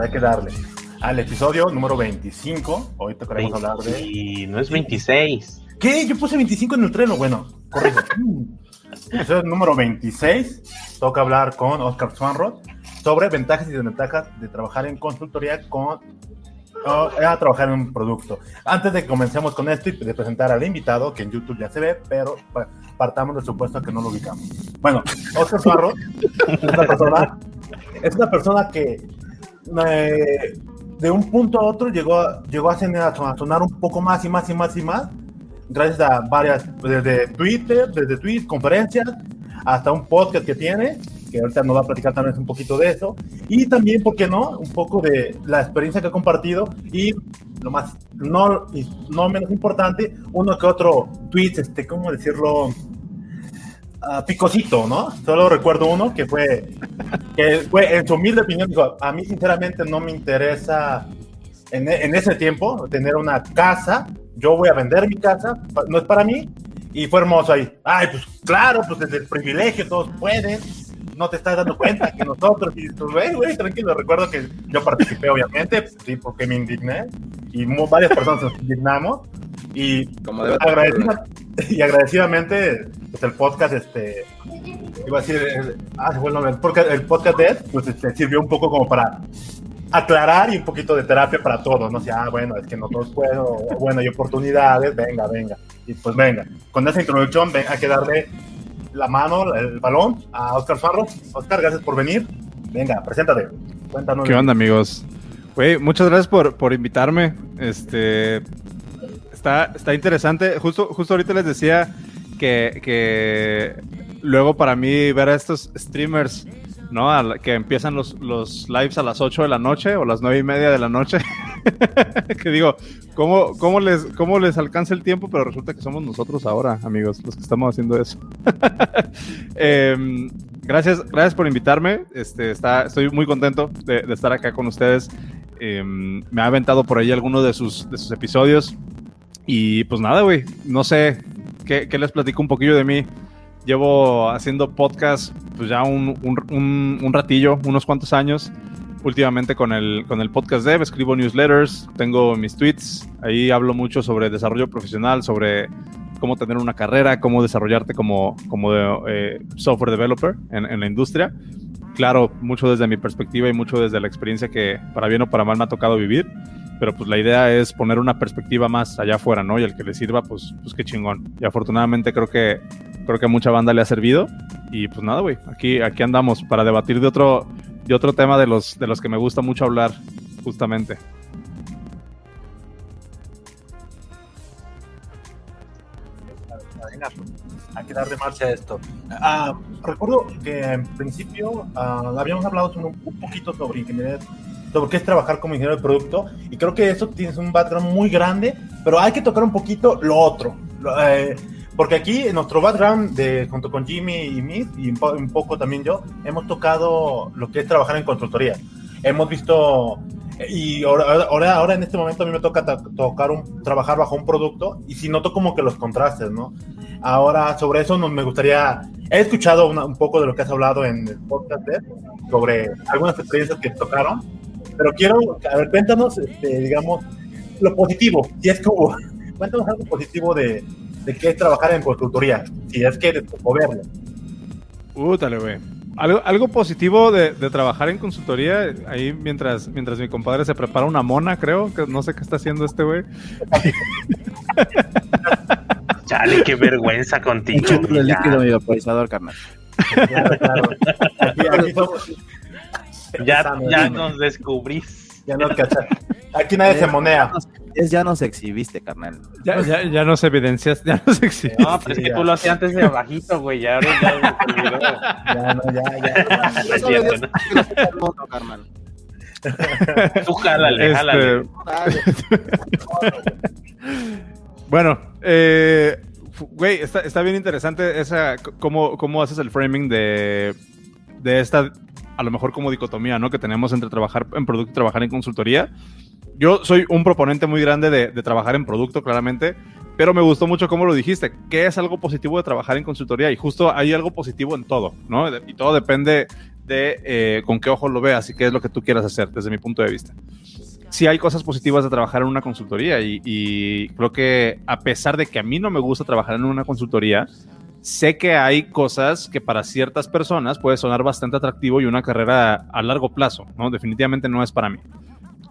Hay que darle. Al episodio número 25. Hoy tocaremos hablar de. Y no es 26. ¿Qué? Yo puse 25 en el treno. Bueno, corrijo. episodio número 26. Toca hablar con Oscar Swanrod sobre ventajas y desventajas de trabajar en consultoría con a trabajar en un producto. Antes de que comencemos con esto y de presentar al invitado, que en YouTube ya se ve, pero partamos del supuesto que no lo ubicamos. Bueno, Oscar Suarro es una persona, es una persona que de un punto a otro llegó, llegó a, a sonar un poco más y más y más y más, gracias a varias, desde Twitter, desde tweets, conferencias, hasta un podcast que tiene que ahorita nos va a platicar también un poquito de eso. Y también, ¿por qué no? Un poco de la experiencia que ha compartido y lo más, no, no menos importante, uno que otro tweet, este, ¿cómo decirlo? Uh, picosito, ¿no? Solo recuerdo uno que fue, que fue en su humilde opinión, dijo, a mí sinceramente no me interesa en, en ese tiempo tener una casa, yo voy a vender mi casa, no es para mí, y fue hermoso ahí. Ay, pues claro, pues desde el privilegio todos pueden, no te estás dando cuenta que nosotros, y tú, güey, güey, tranquilo, recuerdo que yo participé, obviamente, sí, porque me indigné, y varias personas nos indignamos, y, Como y agradecidamente, pues el podcast, este, iba a decir, ah, bueno, el podcast, el podcast de pues este, sirvió un poco como para aclarar y un poquito de terapia para todos, ¿no? O sea, ah, bueno, es que no todos puedo, bueno, hay oportunidades, venga, venga. Y pues venga, con esa introducción hay que la mano, el balón a Oscar Farro. Oscar, gracias por venir. Venga, preséntate. Cuéntanos. ¿Qué onda, amigos? Güey, muchas gracias por, por invitarme. Este está, está interesante. Justo, justo ahorita les decía que, que luego para mí ver a estos streamers ¿no? que empiezan los, los lives a las 8 de la noche o las 9 y media de la noche. que digo, ¿cómo, cómo, les, ¿cómo les alcanza el tiempo? Pero resulta que somos nosotros ahora, amigos, los que estamos haciendo eso. Em, gracias, gracias por invitarme. Este, está, estoy muy contento de, estar acá con ustedes. Em, me ha aventado por ahí alguno de sus, de sus episodios. Y pues nada, güey, no sé qué les platico un poquillo de mí. Llevo haciendo podcast pues ya un, un, ratillo, unos cuantos años. Últimamente con el, con el podcast Dev, escribo newsletters, tengo mis tweets, ahí hablo mucho sobre desarrollo profesional, sobre cómo tener una carrera, cómo desarrollarte como, como eh, software developer en, en, la industria. Claro, mucho desde mi perspectiva y mucho desde la experiencia que para bien o para mal me ha tocado vivir pero pues la idea es poner una perspectiva más allá afuera, ¿no? Y el que le sirva, pues, pues qué chingón. Y afortunadamente creo que creo que mucha banda le ha servido. Y pues nada, güey, aquí, aquí andamos para debatir de otro, de otro tema de los, de los que me gusta mucho hablar, justamente. hay que darle marcha a esto. Ah, recuerdo que en principio ah, habíamos hablado un, un poquito sobre ingeniería sobre qué es trabajar como ingeniero de producto. Y creo que eso tienes un background muy grande, pero hay que tocar un poquito lo otro. Eh, porque aquí en nuestro background, de, junto con Jimmy y mí, y un, poco también yo, hemos tocado lo que es trabajar en consultoría. Hemos visto, y ahora, ahora, ahora en este momento a mí me toca tocar un, trabajar bajo un producto, y si noto como que los contrastes, ¿no? Ahora, sobre eso me gustaría, he escuchado un poco de lo que has hablado en el podcast, sobre algunas experiencias que tocaron, pero quiero, a ver, cuéntanos, este, digamos, lo positivo, si es como, cuéntanos algo positivo de, de qué es trabajar en consultoría, si es que te tocó verlo. Uh, dale, güey. Algo, algo positivo de, de, trabajar en consultoría, ahí mientras, mientras mi compadre se prepara una mona, creo, que no sé qué está haciendo este güey. Chale, qué vergüenza contigo. El líquido mi vaporizador, carnal. Claro, claro. Aquí, aquí somos, ya, ya nos descubrís. Ya nos Aquí nadie se monea. Es ya nos exhibiste, carnal. Ya, ya, ya nos evidencias, ya nos exhibiste. No, pero es que tú lo hacías antes de abajito, güey. Ya, ya, ya, no, ya, ya. No es cierto, ¿no? carnal. Tú jálale, este... jálale. bueno, eh, güey, está, está bien interesante esa, cómo, cómo haces el framing de, de esta a lo mejor como dicotomía, ¿no? Que tenemos entre trabajar en producto y trabajar en consultoría. Yo soy un proponente muy grande de, trabajar en producto, claramente, pero me gustó mucho cómo lo dijiste. ¿Qué es algo positivo de trabajar en consultoría? Y justo hay algo positivo en todo, ¿no? Y todo depende de eh, con qué ojo lo veas y qué es lo que tú quieras hacer desde mi punto de vista. Sí hay cosas positivas de trabajar en una consultoría y, y creo que a pesar de que a mí no me gusta trabajar en una consultoría, sé que hay cosas que para ciertas personas puede sonar bastante atractivo y una carrera a largo plazo, ¿no? Definitivamente no es para mí.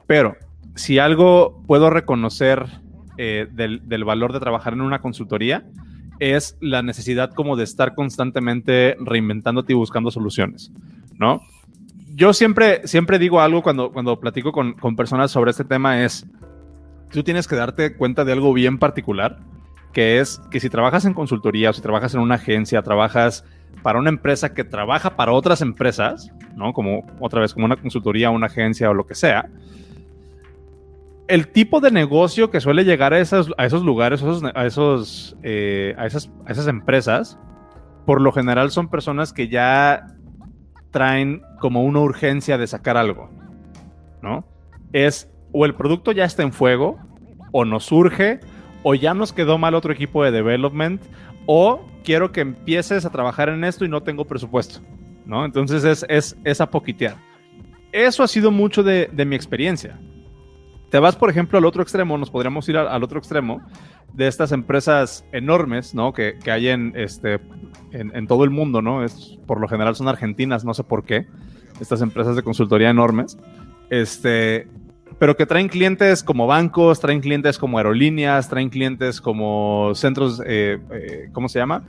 Pero si algo puedo reconocer eh, del, del, valor de trabajar en una consultoría, es la necesidad como de estar constantemente reinventándote y buscando soluciones, ¿no? Yo siempre, siempre digo algo cuando, cuando platico con, con personas sobre este tema es, tú tienes que darte cuenta de algo bien particular que es que si trabajas en consultoría o si trabajas en una agencia, trabajas para una empresa que trabaja para otras empresas, ¿no? Como otra vez, como una consultoría, una agencia o lo que sea, el tipo de negocio que suele llegar a esos, a esos lugares, a, esos, eh, a, esas, a esas empresas, por lo general son personas que ya traen como una urgencia de sacar algo, ¿no? Es o el producto ya está en fuego, o nos surge, o ya nos quedó mal otro equipo de development, o quiero que empieces a trabajar en esto y no tengo presupuesto, ¿no? Entonces es, es, es a poquitear. Eso ha sido mucho de, de, mi experiencia. Te vas, por ejemplo, al otro extremo, nos podríamos ir al, al otro extremo de estas empresas enormes, ¿no? Que, que hay en, este, en, en, todo el mundo, ¿no? Es, por lo general son argentinas, no sé por qué, estas empresas de consultoría enormes. Este, pero que traen clientes como bancos, traen clientes como aerolíneas, traen clientes como centros, eh, eh, ¿cómo se llama?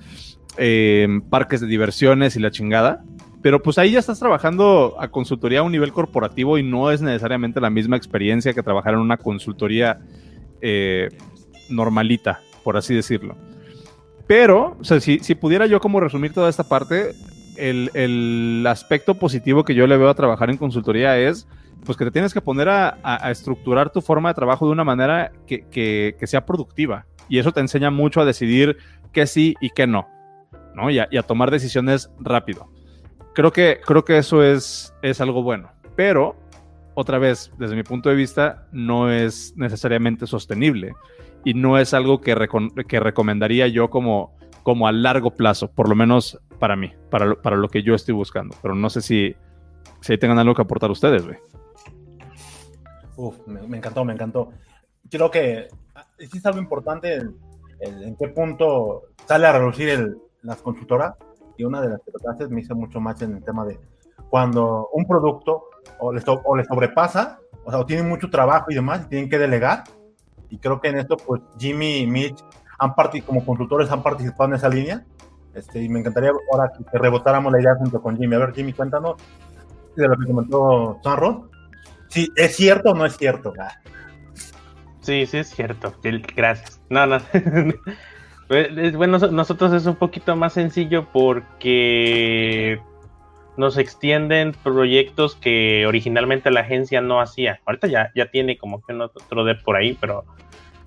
Eh, parques de diversiones y la chingada. Pero pues ahí ya estás trabajando a consultoría a un nivel corporativo y no es necesariamente la misma experiencia que trabajar en una consultoría normalita, por así decirlo. Pero, o sea, si, si, pudiera yo como resumir toda esta parte, el, el aspecto positivo que yo le veo a trabajar en consultoría es pues que te tienes que poner a, a, a estructurar tu forma de trabajo de una manera que, que, que, sea productiva. Y eso te enseña mucho a decidir qué sí y qué no, ¿no? Y a, y a tomar decisiones rápido. Creo que, creo que eso es, es algo bueno. Pero, otra vez, desde mi punto de vista, no es necesariamente sostenible. Y no es algo que, recom que recomendaría yo como, como a largo plazo, por lo menos para mí, para lo, para lo que yo estoy buscando. Pero no sé si, si tengan algo que aportar ustedes, güey. Uf, me, encantó, me encantó. Creo que sí es algo importante en qué punto sale a reducir el, las consultoras. Y una de las que me hizo mucho más en el tema de cuando un producto o le, o le sobrepasa, o sea, o tiene mucho trabajo y demás, y tienen que delegar. Y creo que en esto, pues Jimmy y Mitch han como consultores han participado en esa línea. Este, y me encantaría ahora que rebotáramos la idea junto con Jimmy. A ver, Jimmy, cuéntanos de lo que comentó Sanro Sí, ¿es cierto o no es cierto? Ah. Sí, sí es cierto. Gracias. No, no. bueno, nosotros es un poquito más sencillo porque nos extienden proyectos que originalmente la agencia no hacía. Ahorita ya, ya tiene como que otro de por ahí, pero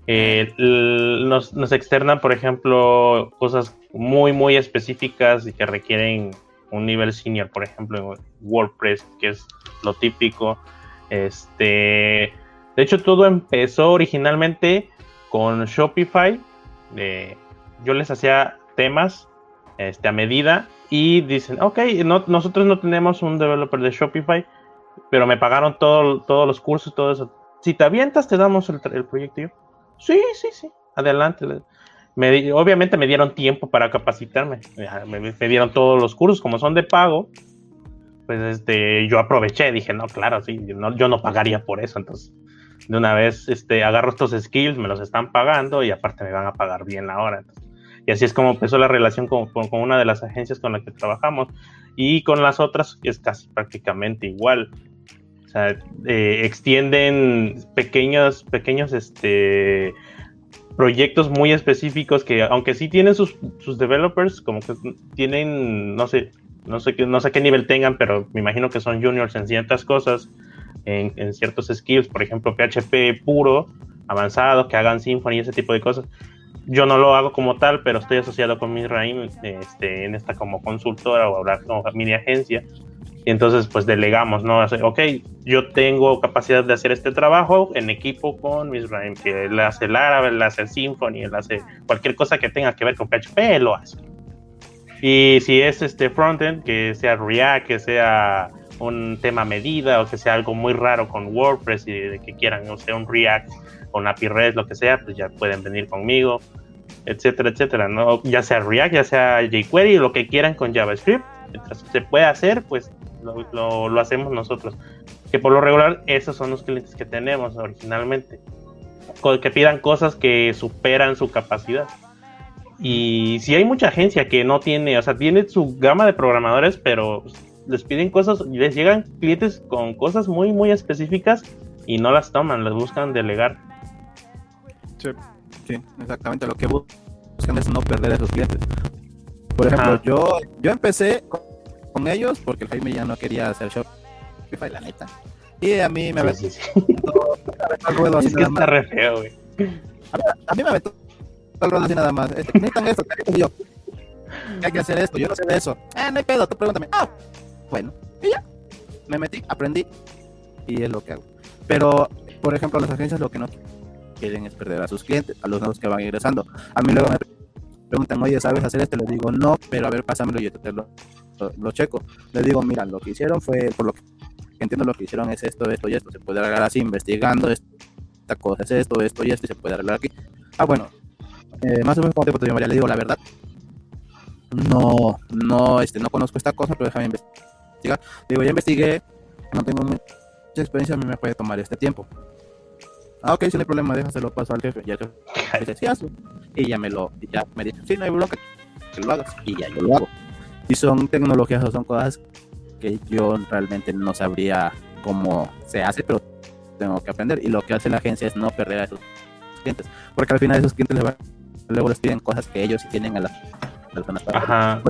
eh, nos, externan, por ejemplo, cosas muy, muy específicas y que requieren un nivel senior, por ejemplo, en WordPress, que es lo típico. Este, de hecho, todo empezó originalmente con Shopify. Eh, yo les hacía temas este, a medida y dicen, ok, no, nosotros no tenemos un developer de Shopify, pero me pagaron todo, todos los cursos, todo eso. Si te avientas, te damos el, el proyecto. Sí, sí, sí, adelante. Me, obviamente me dieron tiempo para capacitarme. Me, me, dieron todos los cursos, como son de pago, pues este, yo aproveché, dije, no, claro, sí, yo no, yo no pagaría por eso, entonces de una vez este, agarro estos skills, me los están pagando y aparte me van a pagar bien la hora. Entonces, y así es como empezó la relación con, con, con, una de las agencias con la que trabajamos y con las otras es casi prácticamente igual. O sea, eh, extienden pequeños, pequeños este, proyectos muy específicos que aunque sí tienen sus, sus developers, como que tienen, no sé, no sé, no sé qué nivel tengan, pero me imagino que son juniors en ciertas cosas, en, ciertos skills, por ejemplo, PHP puro, avanzado, que hagan Symfony ese tipo de cosas. Yo no lo hago como tal, pero estoy asociado con Misraim este, en esta como consultora o hablar como mini agencia. Y entonces, pues delegamos, ¿no? Ok, yo tengo capacidad de hacer este trabajo en equipo con Misraim, que él hace el árabe, él hace el Symfony, él hace cualquier cosa que tenga que ver con PHP, él lo hace. Y si es este frontend, que sea React, que sea un tema medida o que sea algo muy raro con WordPress y de que quieran, o sea, un React con API REST, lo que sea, pues ya pueden venir conmigo, etcétera, etcétera, ¿no? Ya sea React, ya sea jQuery, lo que quieran con JavaScript, mientras se puede hacer, pues lo, lo, lo hacemos nosotros. Que por lo regular, esos son los clientes que tenemos originalmente, que pidan cosas que superan su capacidad. Y si hay mucha agencia que no tiene, o sea, tiene su gama de programadores, pero les piden cosas, les llegan clientes con cosas muy, muy específicas y no las toman, las buscan delegar. Sí, sí exactamente. Lo que buscan es no perder a esos clientes. Por ejemplo, yo, yo empecé con, ellos porque el Jaime ya no quería hacer Shopify, la neta. Y a mí me aventó. Sí, sí. es que está re feo, güey. A, a mí me aventó el ruedo así nada más. Necesitan esto, ¿qué yo? hay que hacer esto, yo no sé de eso. Ah, no hay pedo, tú pregúntame. Ah, bueno, y ya. Me metí, aprendí y es lo que hago. Pero, por ejemplo, las agencias lo que no quieren es perder a sus clientes, a los nuevos que van ingresando. A mí luego me preguntan, oye, ¿sabes hacer esto? Les digo, no, pero a ver, pásamelo y yo te lo, lo, lo checo. Les digo, mira, lo que hicieron fue, por lo que entiendo, lo que hicieron es esto, esto y esto. Se puede arreglar así, investigando esta cosa, es esto, esto y esto, y se puede arreglar aquí. Ah, bueno, eh, más o menos como te yo le digo la verdad. No, no, este, no conozco esta cosa, pero déjame investigar. Digo, ya investigué, no tengo mucha experiencia, a mí me puede tomar este tiempo. Ah, ok, si no hay problema, déjaselo paso al jefe. Ya sí, Y ya me lo, ya me dice, sí, no hay bronca, que lo hagas. Y ya yo lo hago. Y son tecnologías o son cosas que yo realmente no sabría cómo se hace, pero tengo que aprender. Y lo que hace la agencia es no perder a esos clientes, porque al final esos clientes les luego les piden cosas que ellos sí tienen a las personas Ajá.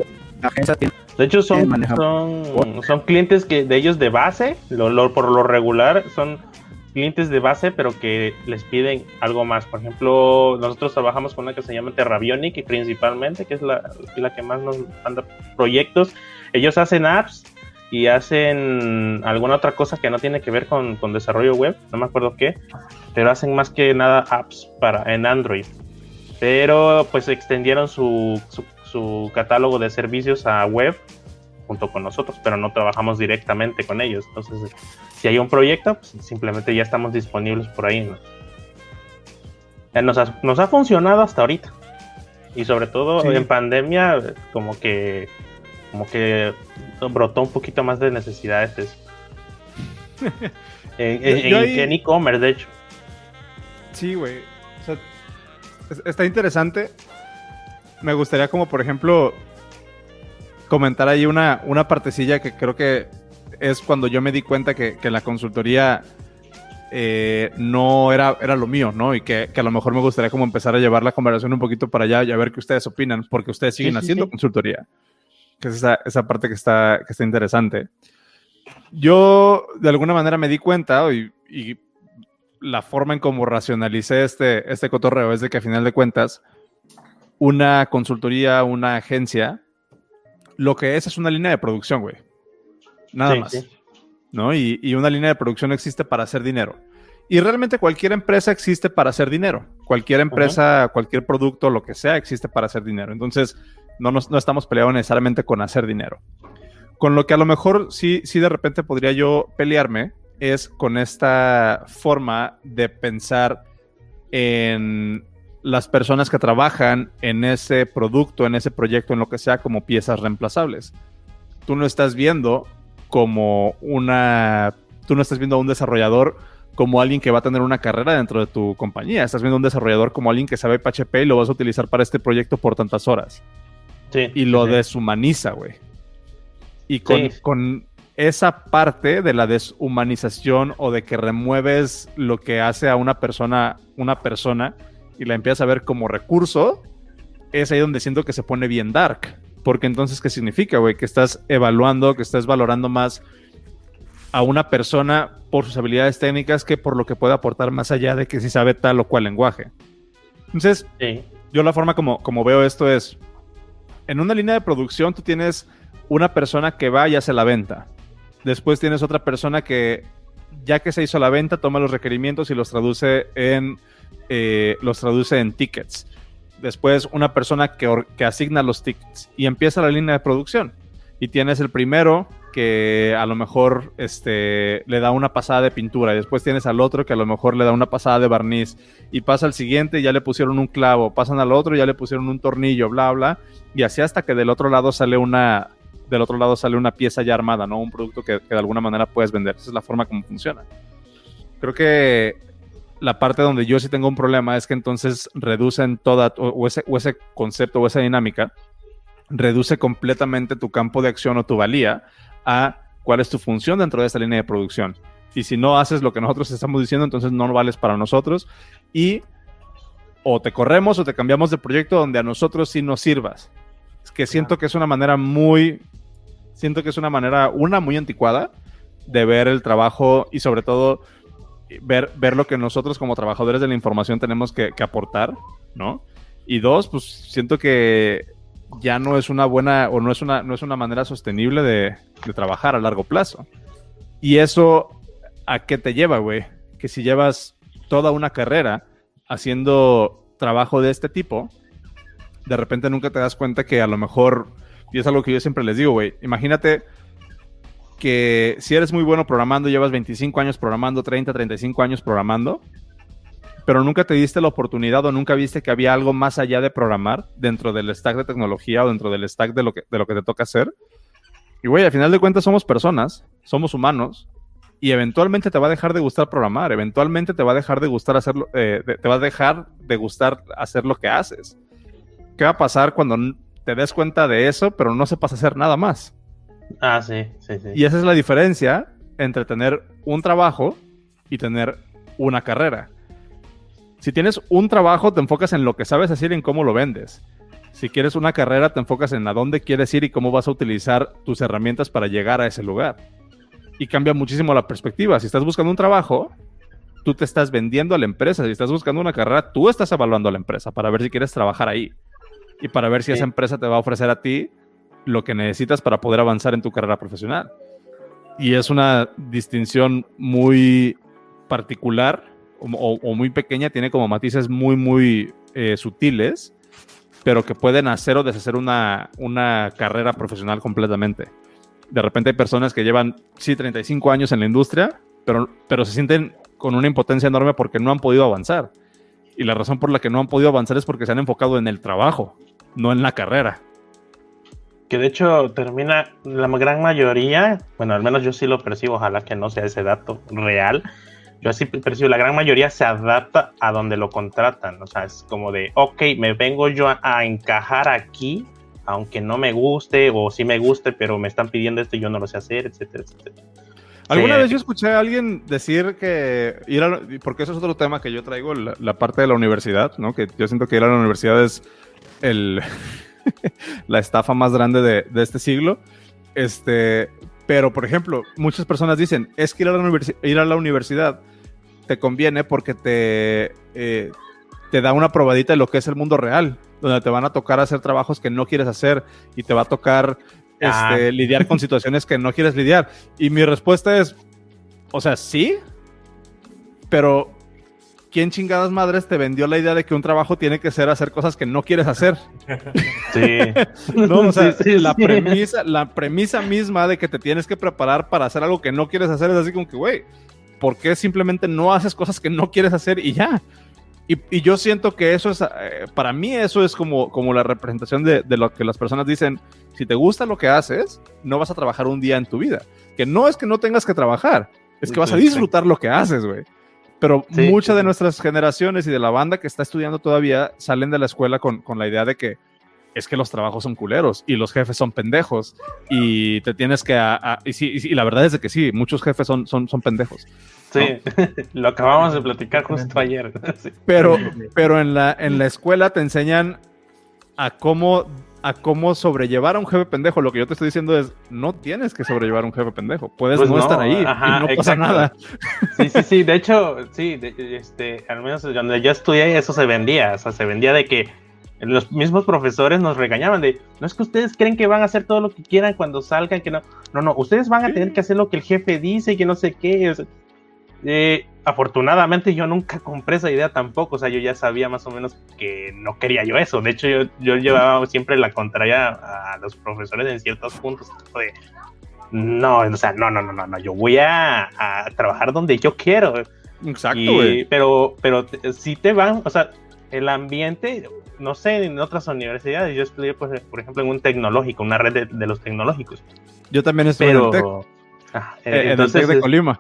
La agencia tiene, de hecho, son, son, son, clientes que de ellos de base, lo, lo, por lo regular, son clientes de base, pero que les piden algo más. Por ejemplo, nosotros trabajamos con una que se llama Terrabionic principalmente, que es la, la que más nos manda proyectos. Ellos hacen apps y hacen alguna otra cosa que no tiene que ver con, con, desarrollo web, no me acuerdo qué, pero hacen más que nada apps para en Android. Pero pues extendieron su, su catálogo de servicios a web junto con nosotros, pero no trabajamos directamente con ellos. Entonces, si hay un proyecto, pues simplemente ya estamos disponibles por ahí. ¿no? Nos, ha, nos ha funcionado hasta ahorita. Y sobre todo sí. en pandemia, como que como que brotó un poquito más de necesidades eso. en en e-commerce, de hecho. Sí, güey. O sea, está interesante. Me gustaría como, por ejemplo, comentar ahí una, una partecilla que creo que es cuando yo me di cuenta que, que la consultoría eh, no era, era lo mío, ¿no? Y que, que, a lo mejor me gustaría como empezar a llevar la conversación un poquito para allá y a ver qué ustedes opinan, porque ustedes siguen sí, haciendo sí. consultoría que es esa, esa parte que está, que está interesante. Yo de alguna manera me di cuenta y, y la forma en cómo racionalicé este, este cotorreo es de que a final de cuentas una consultoría, una agencia, lo que es es una línea de producción, güey. Nada sí, más. Sí. ¿No? Y, y, una línea de producción existe para hacer dinero. Y realmente cualquier empresa existe para hacer dinero. Cualquier empresa, uh -huh. cualquier producto, lo que sea, existe para hacer dinero. Entonces, no, nos, no estamos peleados necesariamente con hacer dinero. Con lo que a lo mejor sí, sí de repente podría yo pelearme es con esta forma de pensar en las personas que trabajan en ese producto, en ese proyecto, en lo que sea, como piezas reemplazables. Tú no estás viendo como una, tú no estás viendo a un desarrollador como alguien que va a tener una carrera dentro de tu compañía. Estás viendo a un desarrollador como alguien que sabe PHP y lo vas a utilizar para este proyecto por tantas horas. Sí, y lo sí. deshumaniza, güey. Y con, sí. con, esa parte de la deshumanización o de que remueves lo que hace a una persona, una persona, y la empiezas a ver como recurso, es ahí donde siento que se pone bien dark. Porque entonces, ¿qué significa, güey? Que estás evaluando, que estás valorando más a una persona por sus habilidades técnicas que por lo que puede aportar más allá de que si sabe tal o cual lenguaje. Entonces, sí. yo la forma como, como veo esto es, en una línea de producción tú tienes una persona que va y hace la venta. Después tienes otra persona que, ya que se hizo la venta, toma los requerimientos y los traduce en, eh, los traduce en tickets. Después una persona que, asigna los tickets y empieza la línea de producción. Y tienes el primero que a lo mejor este, le da una pasada de pintura y después tienes al otro que a lo mejor le da una pasada de barniz y pasa al siguiente y ya le pusieron un clavo, pasan al otro y ya le pusieron un tornillo, bla, bla, y así hasta que del otro lado sale una, del otro lado sale una pieza ya armada, ¿no? Un producto que, que de alguna manera puedes vender. Esa es la forma como funciona. Creo que la parte donde yo sí tengo un problema es que entonces reducen toda, o, o ese, o ese concepto o esa dinámica, reduce completamente tu campo de acción o tu valía a cuál es tu función dentro de esta línea de producción. Y si no haces lo que nosotros estamos diciendo, entonces no vales para nosotros. Y o te corremos o te cambiamos de proyecto donde a nosotros sí nos sirvas. Es que siento que es una manera muy, siento que es una manera, una muy anticuada de ver el trabajo y sobre todo ver, ver lo que nosotros como trabajadores de la información tenemos que, aportar, ¿no? Y dos, pues siento que ya no es una buena o no es una, no es una manera sostenible de, de trabajar a largo plazo. Y eso, ¿a qué te lleva, güey? Que si llevas toda una carrera haciendo trabajo de este tipo, de repente nunca te das cuenta que a lo mejor, y es algo que yo siempre les digo, güey, imagínate que si eres muy bueno programando, llevas 25 años programando, 30, 35 años programando, pero nunca te diste la oportunidad o nunca viste que había algo más allá de programar dentro del stack de tecnología o dentro del stack de lo que, de lo que te toca hacer. Y güey, al final de cuentas somos personas, somos humanos, y eventualmente te va a dejar de gustar programar, eventualmente te va a dejar de gustar hacerlo, eh, te va a dejar de gustar hacer lo que haces. ¿Qué va a pasar cuando te des cuenta de eso, pero no sepas hacer nada más? Ah, sí, sí, sí. Y esa es la diferencia entre tener un trabajo y tener una carrera. Si tienes un trabajo, te enfocas en lo que sabes hacer y en cómo lo vendes. Si quieres una carrera, te enfocas en a dónde quieres ir y cómo vas a utilizar tus herramientas para llegar a ese lugar. Y cambia muchísimo la perspectiva. Si estás buscando un trabajo, tú te estás vendiendo a la empresa. Si estás buscando una carrera, tú estás evaluando a la empresa para ver si quieres trabajar ahí. Y para ver si Sí. esa empresa te va a ofrecer a ti lo que necesitas para poder avanzar en tu carrera profesional. Y es una distinción muy particular o, muy pequeña, tiene como matices muy, muy eh, sutiles, pero que pueden hacer o deshacer una, una carrera profesional completamente. De repente hay personas que llevan, sí, 35 años en la industria, pero, pero se sienten con una impotencia enorme porque no han podido avanzar. Y la razón por la que no han podido avanzar es porque se han enfocado en el trabajo, no en la carrera. Que de hecho termina la gran mayoría, bueno, al menos yo sí lo percibo, ojalá que no sea ese dato real. Yo así percibo, la gran mayoría se adapta a donde lo contratan. O sea, es como de, ok, me vengo yo a, a encajar aquí, aunque no me guste, o sí me guste, pero me están pidiendo esto y yo no lo sé hacer, etcétera, etcétera. Alguna Sí. vez yo escuché a alguien decir que ir a, porque eso es otro tema que yo traigo, la, la parte de la universidad, ¿no? Que yo siento que ir a la universidad es el, la estafa más grande de, de este siglo. Este, pero, por ejemplo, muchas personas dicen, es que ir a la, universi- ir a la universidad te conviene porque te, eh, te da una probadita de lo que es el mundo real, donde te van a tocar hacer trabajos que no quieres hacer y te va a tocar Ah. este, lidiar con situaciones que no quieres lidiar. Y mi respuesta es, o sea, sí, pero ¿quién chingadas madres te vendió la idea de que un trabajo tiene que ser hacer cosas que no quieres hacer? Sí. No, o sea, Sí, sí, la, sí. Premisa, la premisa misma de que te tienes que preparar para hacer algo que no quieres hacer es así como que, güey, ¿por qué simplemente no haces cosas que no quieres hacer y ya? Y, y yo siento que eso es, eh, para mí eso es como, como la representación de, de lo que las personas dicen, si te gusta lo que haces, no vas a trabajar un día en tu vida. Que no es que no tengas que trabajar, es que vas a disfrutar lo que haces, güey. Pero Sí, muchas sí, de nuestras generaciones y de la banda que está estudiando todavía salen de la escuela con, con la idea de que es que los trabajos son culeros y los jefes son pendejos y te tienes que... a- a- y, sí, y sí, y la verdad es de que sí, muchos jefes son, son, son pendejos. Sí, lo acabamos de platicar justo ayer. Sí. Pero, pero en, la, en la escuela te enseñan a cómo, a cómo sobrellevar a un jefe pendejo. Lo que yo te estoy diciendo es, no tienes que sobrellevar a un jefe pendejo. Puedes Pues no, no, estar ahí ajá, y no pasa nada. Sí, sí, sí. De hecho, sí, de- este, al menos donde yo estudié, eso se vendía. O sea, se vendía de que los mismos profesores nos regañaban de, no es que ustedes creen que van a hacer todo lo que quieran cuando salgan, que no, no, no, ustedes van a tener que hacer lo que el jefe dice y que no sé qué. o sea, eh, afortunadamente yo nunca compré esa idea tampoco, o sea, yo ya sabía más o menos que no quería yo eso, de hecho yo, yo llevaba siempre la contraria a los profesores en ciertos puntos, de, no, o sea, no, no, no, no, no, yo voy a, a trabajar donde yo quiero. Exacto, Y- güey. pero, pero si te van, o sea, el ambiente, no sé, en otras universidades, yo estudié, pues, por ejemplo, en un tecnológico, una red de, de los tecnológicos, Yo también estuve en el TEC, pero... Ah, eh, en el de Colima.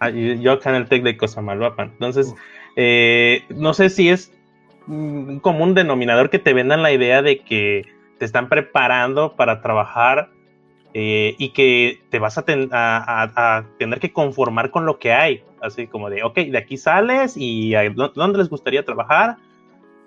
Ah, yo acá en el TEC de Cosamalhuapan. Entonces, eh, no sé si es mm, un denominador que te vendan la idea de que te están preparando para trabajar eh, y que te vas a, ten- a- a- a tener que conformar con lo que hay. Así como de, ok, de aquí sales y a dó- dónde les gustaría trabajar.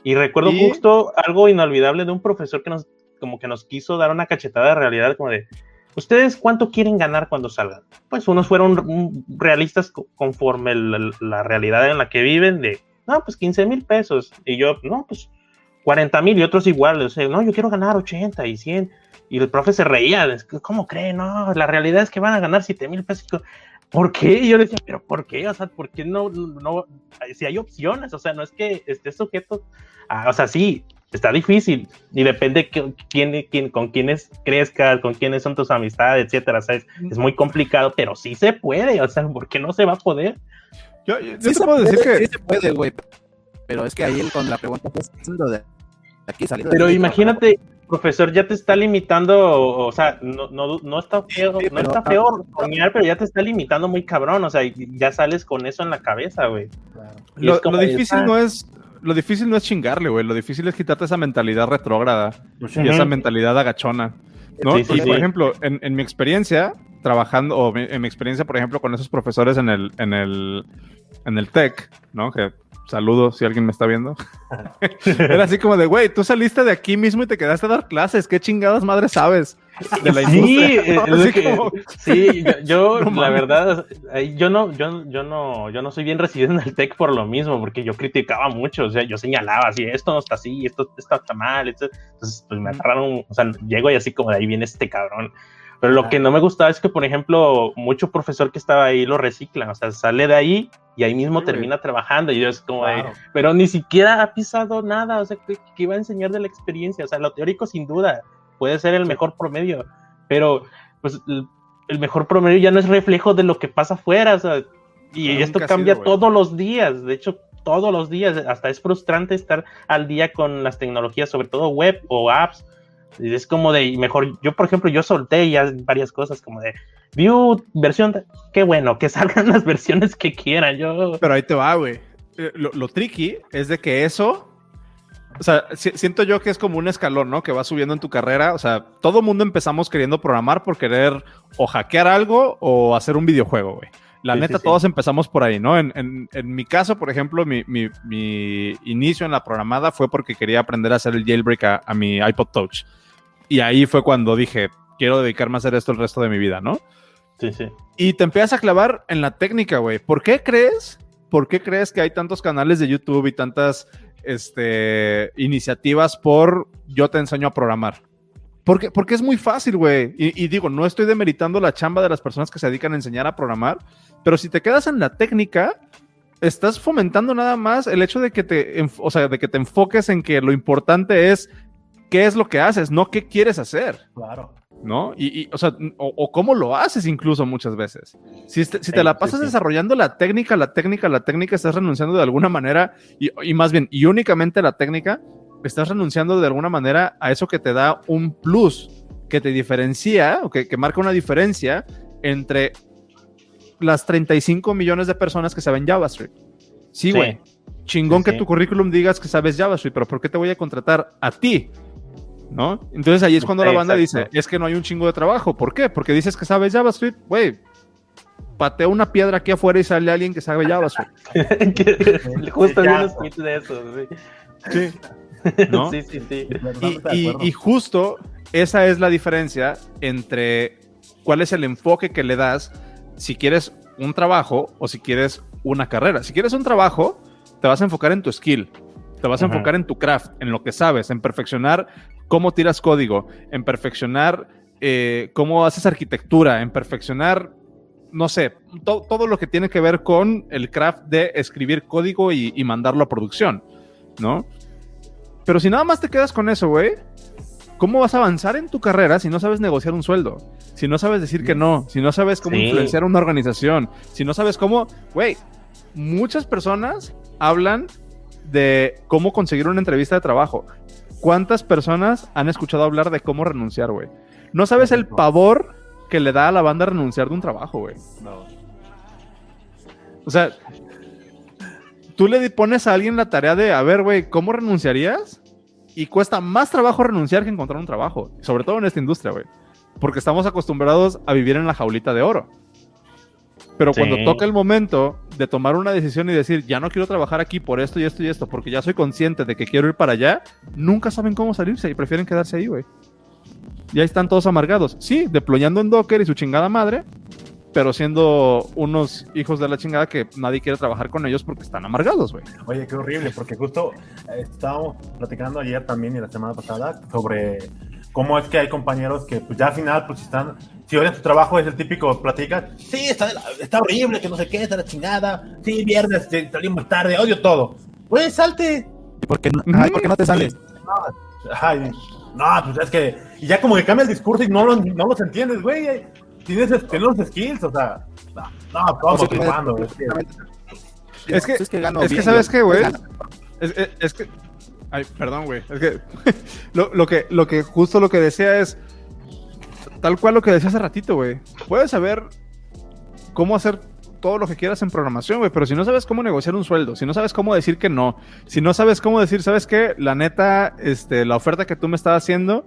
Y recuerdo Y- justo algo inolvidable de un profesor que nos, como que nos quiso dar una cachetada de realidad, como de, ¿ustedes cuánto quieren ganar cuando salgan? Pues unos fueron realistas co- conforme la realidad en la que viven, de, no, pues 15 mil pesos. Y yo, no, pues 40 mil y otros igual, o sea, no, yo quiero ganar 80 y 100. Y el profe se reía, ¿cómo creen? No, la realidad es que van a ganar 7 mil pesos. ¿Por qué? Y yo le decía, ¿pero por qué? O sea, ¿por qué no, no, si hay opciones? O sea, no es que esté sujeto a, o sea, sí, está difícil y depende que- quién, quién, con quiénes crezcas, con quiénes son tus amistades, etcétera, ¿sabes? Es muy complicado, pero sí se puede, o sea, ¿por qué no se va a poder? Yo, yo- yo Sí te decir que sí se puede, güey. Pero es que ahí con la pregunta pues, lo de aquí saliendo de Pero aquí, imagínate, profesor, ya te está limitando, o, o sea, no, no, no está feo, Sí, no pero- está feo soñar, pero ya te está limitando muy cabrón, o sea, ya sales con eso en la cabeza, güey. Claro. Lo, difícil ah. no es lo difícil no es chingarle, güey. Lo difícil es quitarte esa mentalidad retrógrada Pues, y esa mentalidad agachona. ¿no? Sí, sí, y por ejemplo, en, en mi experiencia, trabajando, o mi- en mi experiencia, por ejemplo, con esos profesores en el, en el, en el TEC, ¿no? Que saludo si alguien me está viendo. Era así como de, güey, tú saliste de aquí mismo y te quedaste a dar clases. ¿Qué chingadas madre sabes de la Sí, industria? eh, Así que- como- sí, yo, yo, No la verdad, ahí yo no, yo, yo no, yo no soy bien recibido en el TEC por lo mismo, porque yo criticaba mucho, o sea, yo señalaba así, esto no está así, esto, esto está mal, esto- entonces pues me agarraron, o sea, llego y así como de ahí viene este cabrón. Pero lo que no me gustaba es que, por ejemplo, mucho profesor que estaba ahí lo reciclan, o sea, sale de ahí y ahí mismo Sí, güey. termina trabajando y yo es como de, pero ni siquiera ha pisado nada, o sea, ¿qué, qué iba a enseñar de la experiencia? O sea, lo teórico sin duda puede ser el mejor promedio, pero pues el, el mejor promedio ya no es reflejo de lo que pasa afuera, o sea, y Nunca esto cambia sido, todos los días, de hecho, todos los días, hasta es frustrante estar al día con las tecnologías, sobre todo web o apps, y es como de, mejor, yo por ejemplo, yo solté ya varias cosas como de, View versión, de- qué bueno, que salgan las versiones que quieran, yo... Pero ahí te va, güey. Eh, Lo, lo tricky es de que eso. O sea, si- siento yo que es como un escalón, ¿no? Que va subiendo en tu carrera. O sea, todo mundo empezamos queriendo programar por querer o hackear algo o hacer un videojuego, güey. La Sí, neta, sí, sí. todos empezamos por ahí, ¿no? En, en- en mi caso, por ejemplo, mi, mi- mi inicio en la programada fue porque quería aprender a hacer el jailbreak a, a mi iPod Touch. Y ahí fue cuando dije, quiero dedicarme a hacer esto el resto de mi vida, ¿no? Sí, sí. Y te empiezas a clavar en la técnica, güey. ¿Por qué crees? ¿Por qué crees que hay tantos canales de YouTube y tantas este, iniciativas por yo te enseño a programar? Porque, porque es muy fácil, güey. Y, y digo, no estoy demeritando la chamba de las personas que se dedican a enseñar a programar, pero si te quedas en la técnica, estás fomentando nada más el hecho de que te, o sea, de que te enfoques en que lo importante es qué es lo que haces, no qué quieres hacer. Claro. ¿no? Y, y, o sea, o, o cómo lo haces incluso muchas veces. Si, si te la sí, pasas sí. desarrollando la técnica, la técnica, la técnica, estás renunciando de alguna manera, y, y más bien, y únicamente la técnica, estás renunciando de alguna manera a eso que te da un plus, que te diferencia, o que, que marca una diferencia entre las 35 millones de personas que saben JavaScript. Sí, Sí. güey. Chingón Sí, que sí. tu currículum digas que sabes JavaScript, pero ¿por qué te voy a contratar a ti? ¿No? Entonces ahí es cuando la banda Exacto. dice, es que no hay un chingo de trabajo. ¿Por qué? Porque dices que sabes JavaScript, güey. Patea una piedra aquí afuera y sale alguien que sabe JavaScript. Justo vi unos tweets de eso, sí. Sí. ¿No? Sí, sí, sí. Y, y justo esa es la diferencia entre cuál es el enfoque que le das si quieres un trabajo o si quieres una carrera. Si quieres un trabajo, te vas a enfocar en tu skill, te vas a enfocar en tu craft, en lo que sabes, en perfeccionar cómo tiras código, en perfeccionar eh, cómo haces arquitectura, en perfeccionar no sé, to- todo lo que tiene que ver con el craft de escribir código y, y mandarlo a producción, ¿no? Pero si nada más te quedas con eso, güey, ¿cómo vas a avanzar en tu carrera si no sabes negociar un sueldo? Si no sabes decir que no, si no sabes cómo Sí. influenciar una organización, si no sabes cómo, güey, muchas personas hablan de cómo conseguir una entrevista de trabajo. ¿Cuántas personas han escuchado hablar de cómo renunciar, güey? No sabes el pavor que le da a la banda renunciar de un trabajo, güey. No. O sea, tú le pones a alguien la tarea de, a ver, güey, ¿cómo renunciarías? Y cuesta más trabajo renunciar que encontrar un trabajo, sobre todo en esta industria, güey. Porque estamos acostumbrados a vivir en la jaulita de oro. Pero Sí. cuando toca el momento de tomar una decisión y decir, ya no quiero trabajar aquí por esto y esto y esto, porque ya soy consciente de que quiero ir para allá, nunca saben cómo salirse y prefieren quedarse ahí, güey. Y ahí están todos amargados. Sí, deployando en Docker y su chingada madre, pero siendo unos hijos de la chingada que nadie quiere trabajar con ellos porque están amargados, güey. Oye, qué horrible, porque justo eh, estábamos platicando ayer también y la semana pasada sobre cómo es que hay compañeros que pues ya al final pues están, si odian su trabajo es el típico platica, sí, está, está horrible, que no sé qué, está la chingada, sí, viernes, salimos tarde, odio todo. Pues salte. ¿Y por qué no, ay, ¿por qué no te sales? Ay, no, pues es que, y ya como que cambia el discurso y no, lo- no los entiendes, güey. Tienes, tienes los skills, o sea, no, no todos O sea, es que- Es que- es que, gano es que bien, ¿sabes qué, güey? gano. Es, es- es que. Ay, perdón, güey. Es que. lo, lo que. Lo que justo lo que decía es. Tal cual lo que decía hace ratito, güey. Puedes saber cómo hacer todo lo que quieras en programación, güey. Pero si no sabes cómo negociar un sueldo, si no sabes cómo decir que no, si no sabes cómo decir, ¿sabes qué? La neta, este, la oferta que tú me estás haciendo.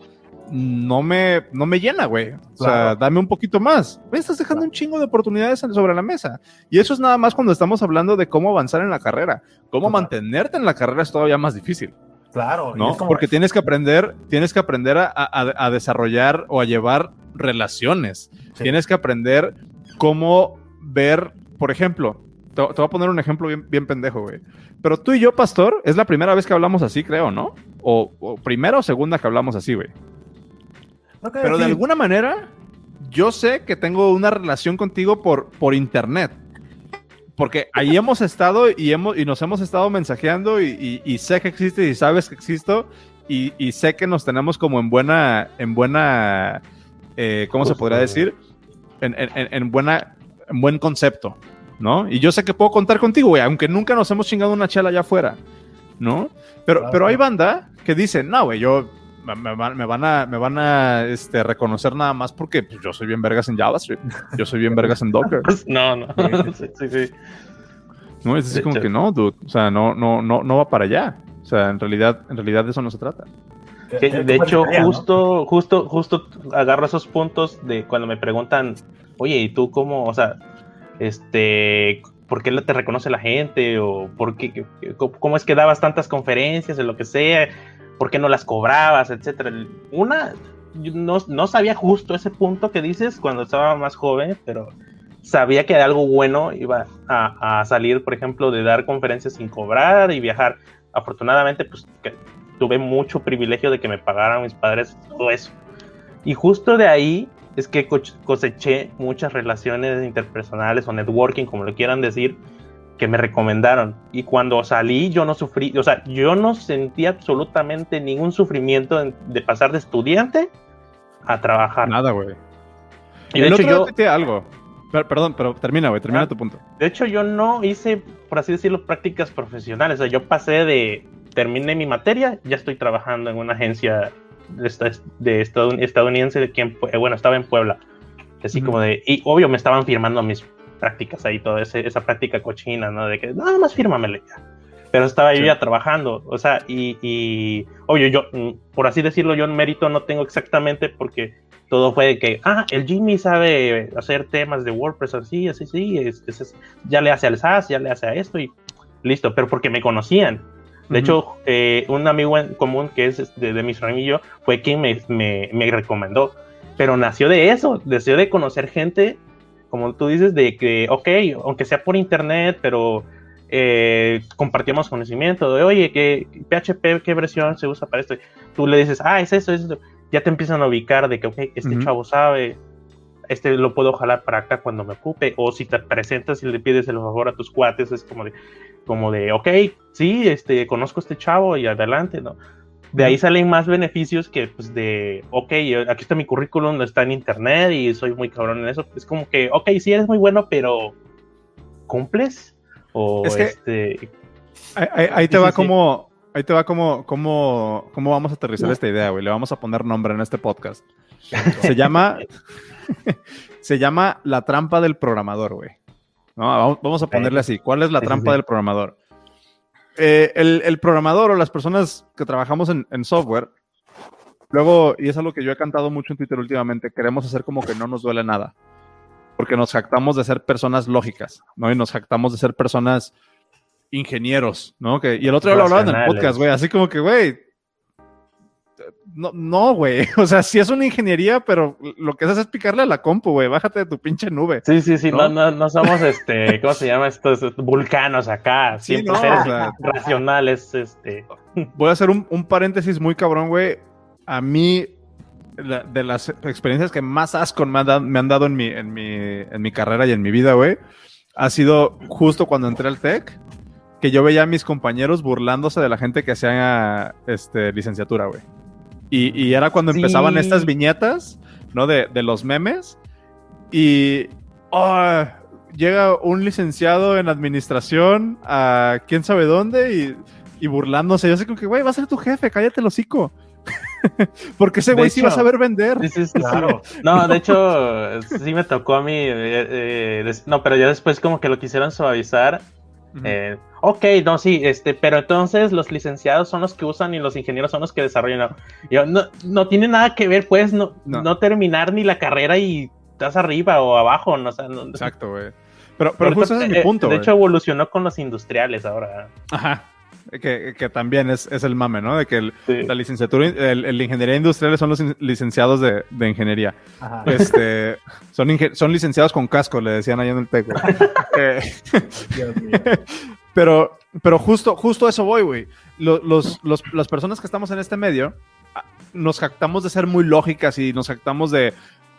No me, no me llena, güey. O sea, dame un poquito más. Me estás dejando un chingo de oportunidades sobre la mesa. Y eso es nada más cuando estamos hablando de cómo avanzar en la carrera. Cómo mantenerte en la carrera es todavía más difícil, Claro, ¿no? como- Porque tienes que aprender, tienes que aprender a, a- a desarrollar o a llevar relaciones. Sí. Tienes que aprender cómo ver, por ejemplo, te, te voy a poner un ejemplo bien, bien pendejo, güey. Pero tú y yo, Pastor, es la primera vez que hablamos así, creo, ¿no? O, o primera o segunda que hablamos así, güey. Que Pero de sí. alguna manera, yo sé que tengo una relación contigo por, por internet. Porque ahí hemos estado y, hemos, y nos hemos estado mensajeando y, y- y sé que existe y sabes que existo y, y sé que nos tenemos como en buena, en buena, eh, ¿cómo se Justo, podría güey. decir? En, en- en- en buena, en buen concepto, ¿no? Y yo sé que puedo contar contigo, güey, aunque nunca nos hemos chingado una chela allá afuera, ¿no? Pero, Claro. pero hay banda que dice, no, güey, yo me, me van, me van a, me van a este, reconocer nada más porque pues, yo soy bien vergas en JavaScript, yo soy bien vergas en Docker. No, no. Sí, sí, sí. No, es así como hecho. que no, dude. O sea, no, no, no, no va para allá. O sea, en realidad, en realidad de eso no se trata. Que- de hecho, justo, justo, justo agarro esos puntos de cuando me preguntan, oye, ¿y tú cómo, o sea, este, por qué te reconoce la gente? ¿O por qué, cómo es que dabas tantas conferencias o lo que sea? ¿Por qué no las cobrabas? Etcétera. Una, no, no sabía justo ese punto que dices cuando estaba más joven, pero sabía que algo bueno iba a, a salir, por ejemplo, de dar conferencias sin cobrar y viajar. Afortunadamente, pues que tuve mucho privilegio de que me pagaran mis padres todo eso. Y justo de ahí es que co- coseché muchas relaciones interpersonales o networking, como lo quieran decir, que me recomendaron. Y cuando salí, yo no sufrí, o sea, yo no sentí absolutamente ningún sufrimiento en- de pasar de estudiante a trabajar. Nada, güey. Y de El hecho, otro yo, día algo. Per- perdón, pero termina, güey. Termina Ah. tu punto. De hecho, yo no hice, por así decirlo, prácticas profesionales. O sea, yo pasé de, terminé mi materia, ya estoy trabajando en una agencia de, de estadounidense, de quien, bueno, estaba en Puebla. Así como de, y obvio me estaban firmando mis prácticas ahí, toda ese- esa práctica cochina, ¿no? De que nada más fírmamele ya. Pero estaba yo ya trabajando, o sea, y, y obvio, yo, mm, por así decirlo, yo en mérito no tengo exactamente porque todo fue de que, ah, el Jimmy sabe hacer temas de WordPress así, así, sí, es- es- es- ya le hace al SAS, ya le hace a esto y listo, pero porque me conocían. De hecho, eh, un amigo en común que es de, de mi yo fue quien me, me, me recomendó, pero nació de eso, nació de conocer gente, como tú dices, de que, ok, aunque sea por internet, pero eh, compartimos conocimiento de, oye, ¿qué PHP, qué versión se usa para esto? Tú le dices, ah, es eso, es eso. Ya te empiezan a ubicar de que, ok, este Ujú. chavo sabe. este lo puedo jalar para acá cuando me ocupe, o si te presentas y le pides el favor a tus cuates, es como de, como de, ok, sí, este, conozco a este chavo y adelante, ¿no? De ahí salen más beneficios que, pues, de, ok, aquí está mi currículum, está en internet y soy muy cabrón en eso. Es como que, ok, sí eres muy bueno, pero ¿cumples? O Es que- este, Ahí, ahí- ahí te va sí, como. Ahí te va como, como, cómo vamos a aterrizar esta idea, güey. Le vamos a poner nombre en este podcast. Se llama. se llama la trampa del programador, güey. No, vamos, vamos a ponerle así. ¿Cuál es la sí, trampa sí. del programador? Eh, el, el programador o las personas que trabajamos en, en software, luego, y es algo que yo he cantado mucho en Twitter últimamente, queremos hacer como que no nos duele nada. Porque nos jactamos de ser personas lógicas, ¿no? Y nos jactamos de ser personas ingenieros, ¿no? Que, y el otro día lo hablaban en el podcast, güey, así como que, güey, no, no, güey, o sea, sí es una ingeniería, pero lo que haces es picarle a la compu, güey, bájate de tu pinche nube. Sí, sí, sí, ¿no? no, no, no somos este, ¿cómo se llama estos vulcanos acá? Sí, Siempre no, seres o sea- racionales, este. Voy a hacer un, un paréntesis muy cabrón, güey. A mí, la- de las experiencias que más asco me han dado, me han dado en, mi, en, mi, en mi carrera y en mi vida, güey, ha sido justo cuando entré al TEC, que yo veía a mis compañeros burlándose de la gente que hacía este, licenciatura, güey. Y, y era cuando Sí. empezaban estas viñetas, ¿no? De, de los memes. Y oh, llega un licenciado en administración a quién sabe dónde y, y burlándose. Yo sé que, güey, va a ser tu jefe, cállate el hocico. Porque ese güey sí va a saber vender. Sí, sí, sí, sí. Claro. No, de hecho, sí me tocó a mí. eh, eh, no, pero ya después como que lo quisieron suavizar. Ujú. eh, ok, no, sí, este, pero entonces los licenciados son los que usan y los ingenieros son los que desarrollan. No, Yo, no, no tiene nada que ver, puedes no, No. no. terminar ni la carrera y estás arriba o abajo, no, o sea, no- Exacto, güey. Pero, pero Ahorita, justo ese es mi eh, punto, De hecho, evolucionó con los industriales ahora. Ajá. Que, que también es, es el mame, ¿no? De que el- Sí. la licenciatura, el, el ingeniería industrial son los in- licenciados de, de ingeniería. Ajá. Este, son, inge- son licenciados con casco, le decían ahí en el TEC. Eh, pero, pero justo, justo a eso voy, güey. Lo- Los, los- las personas que estamos en este medio ah, nos jactamos de ser muy lógicas y nos jactamos de,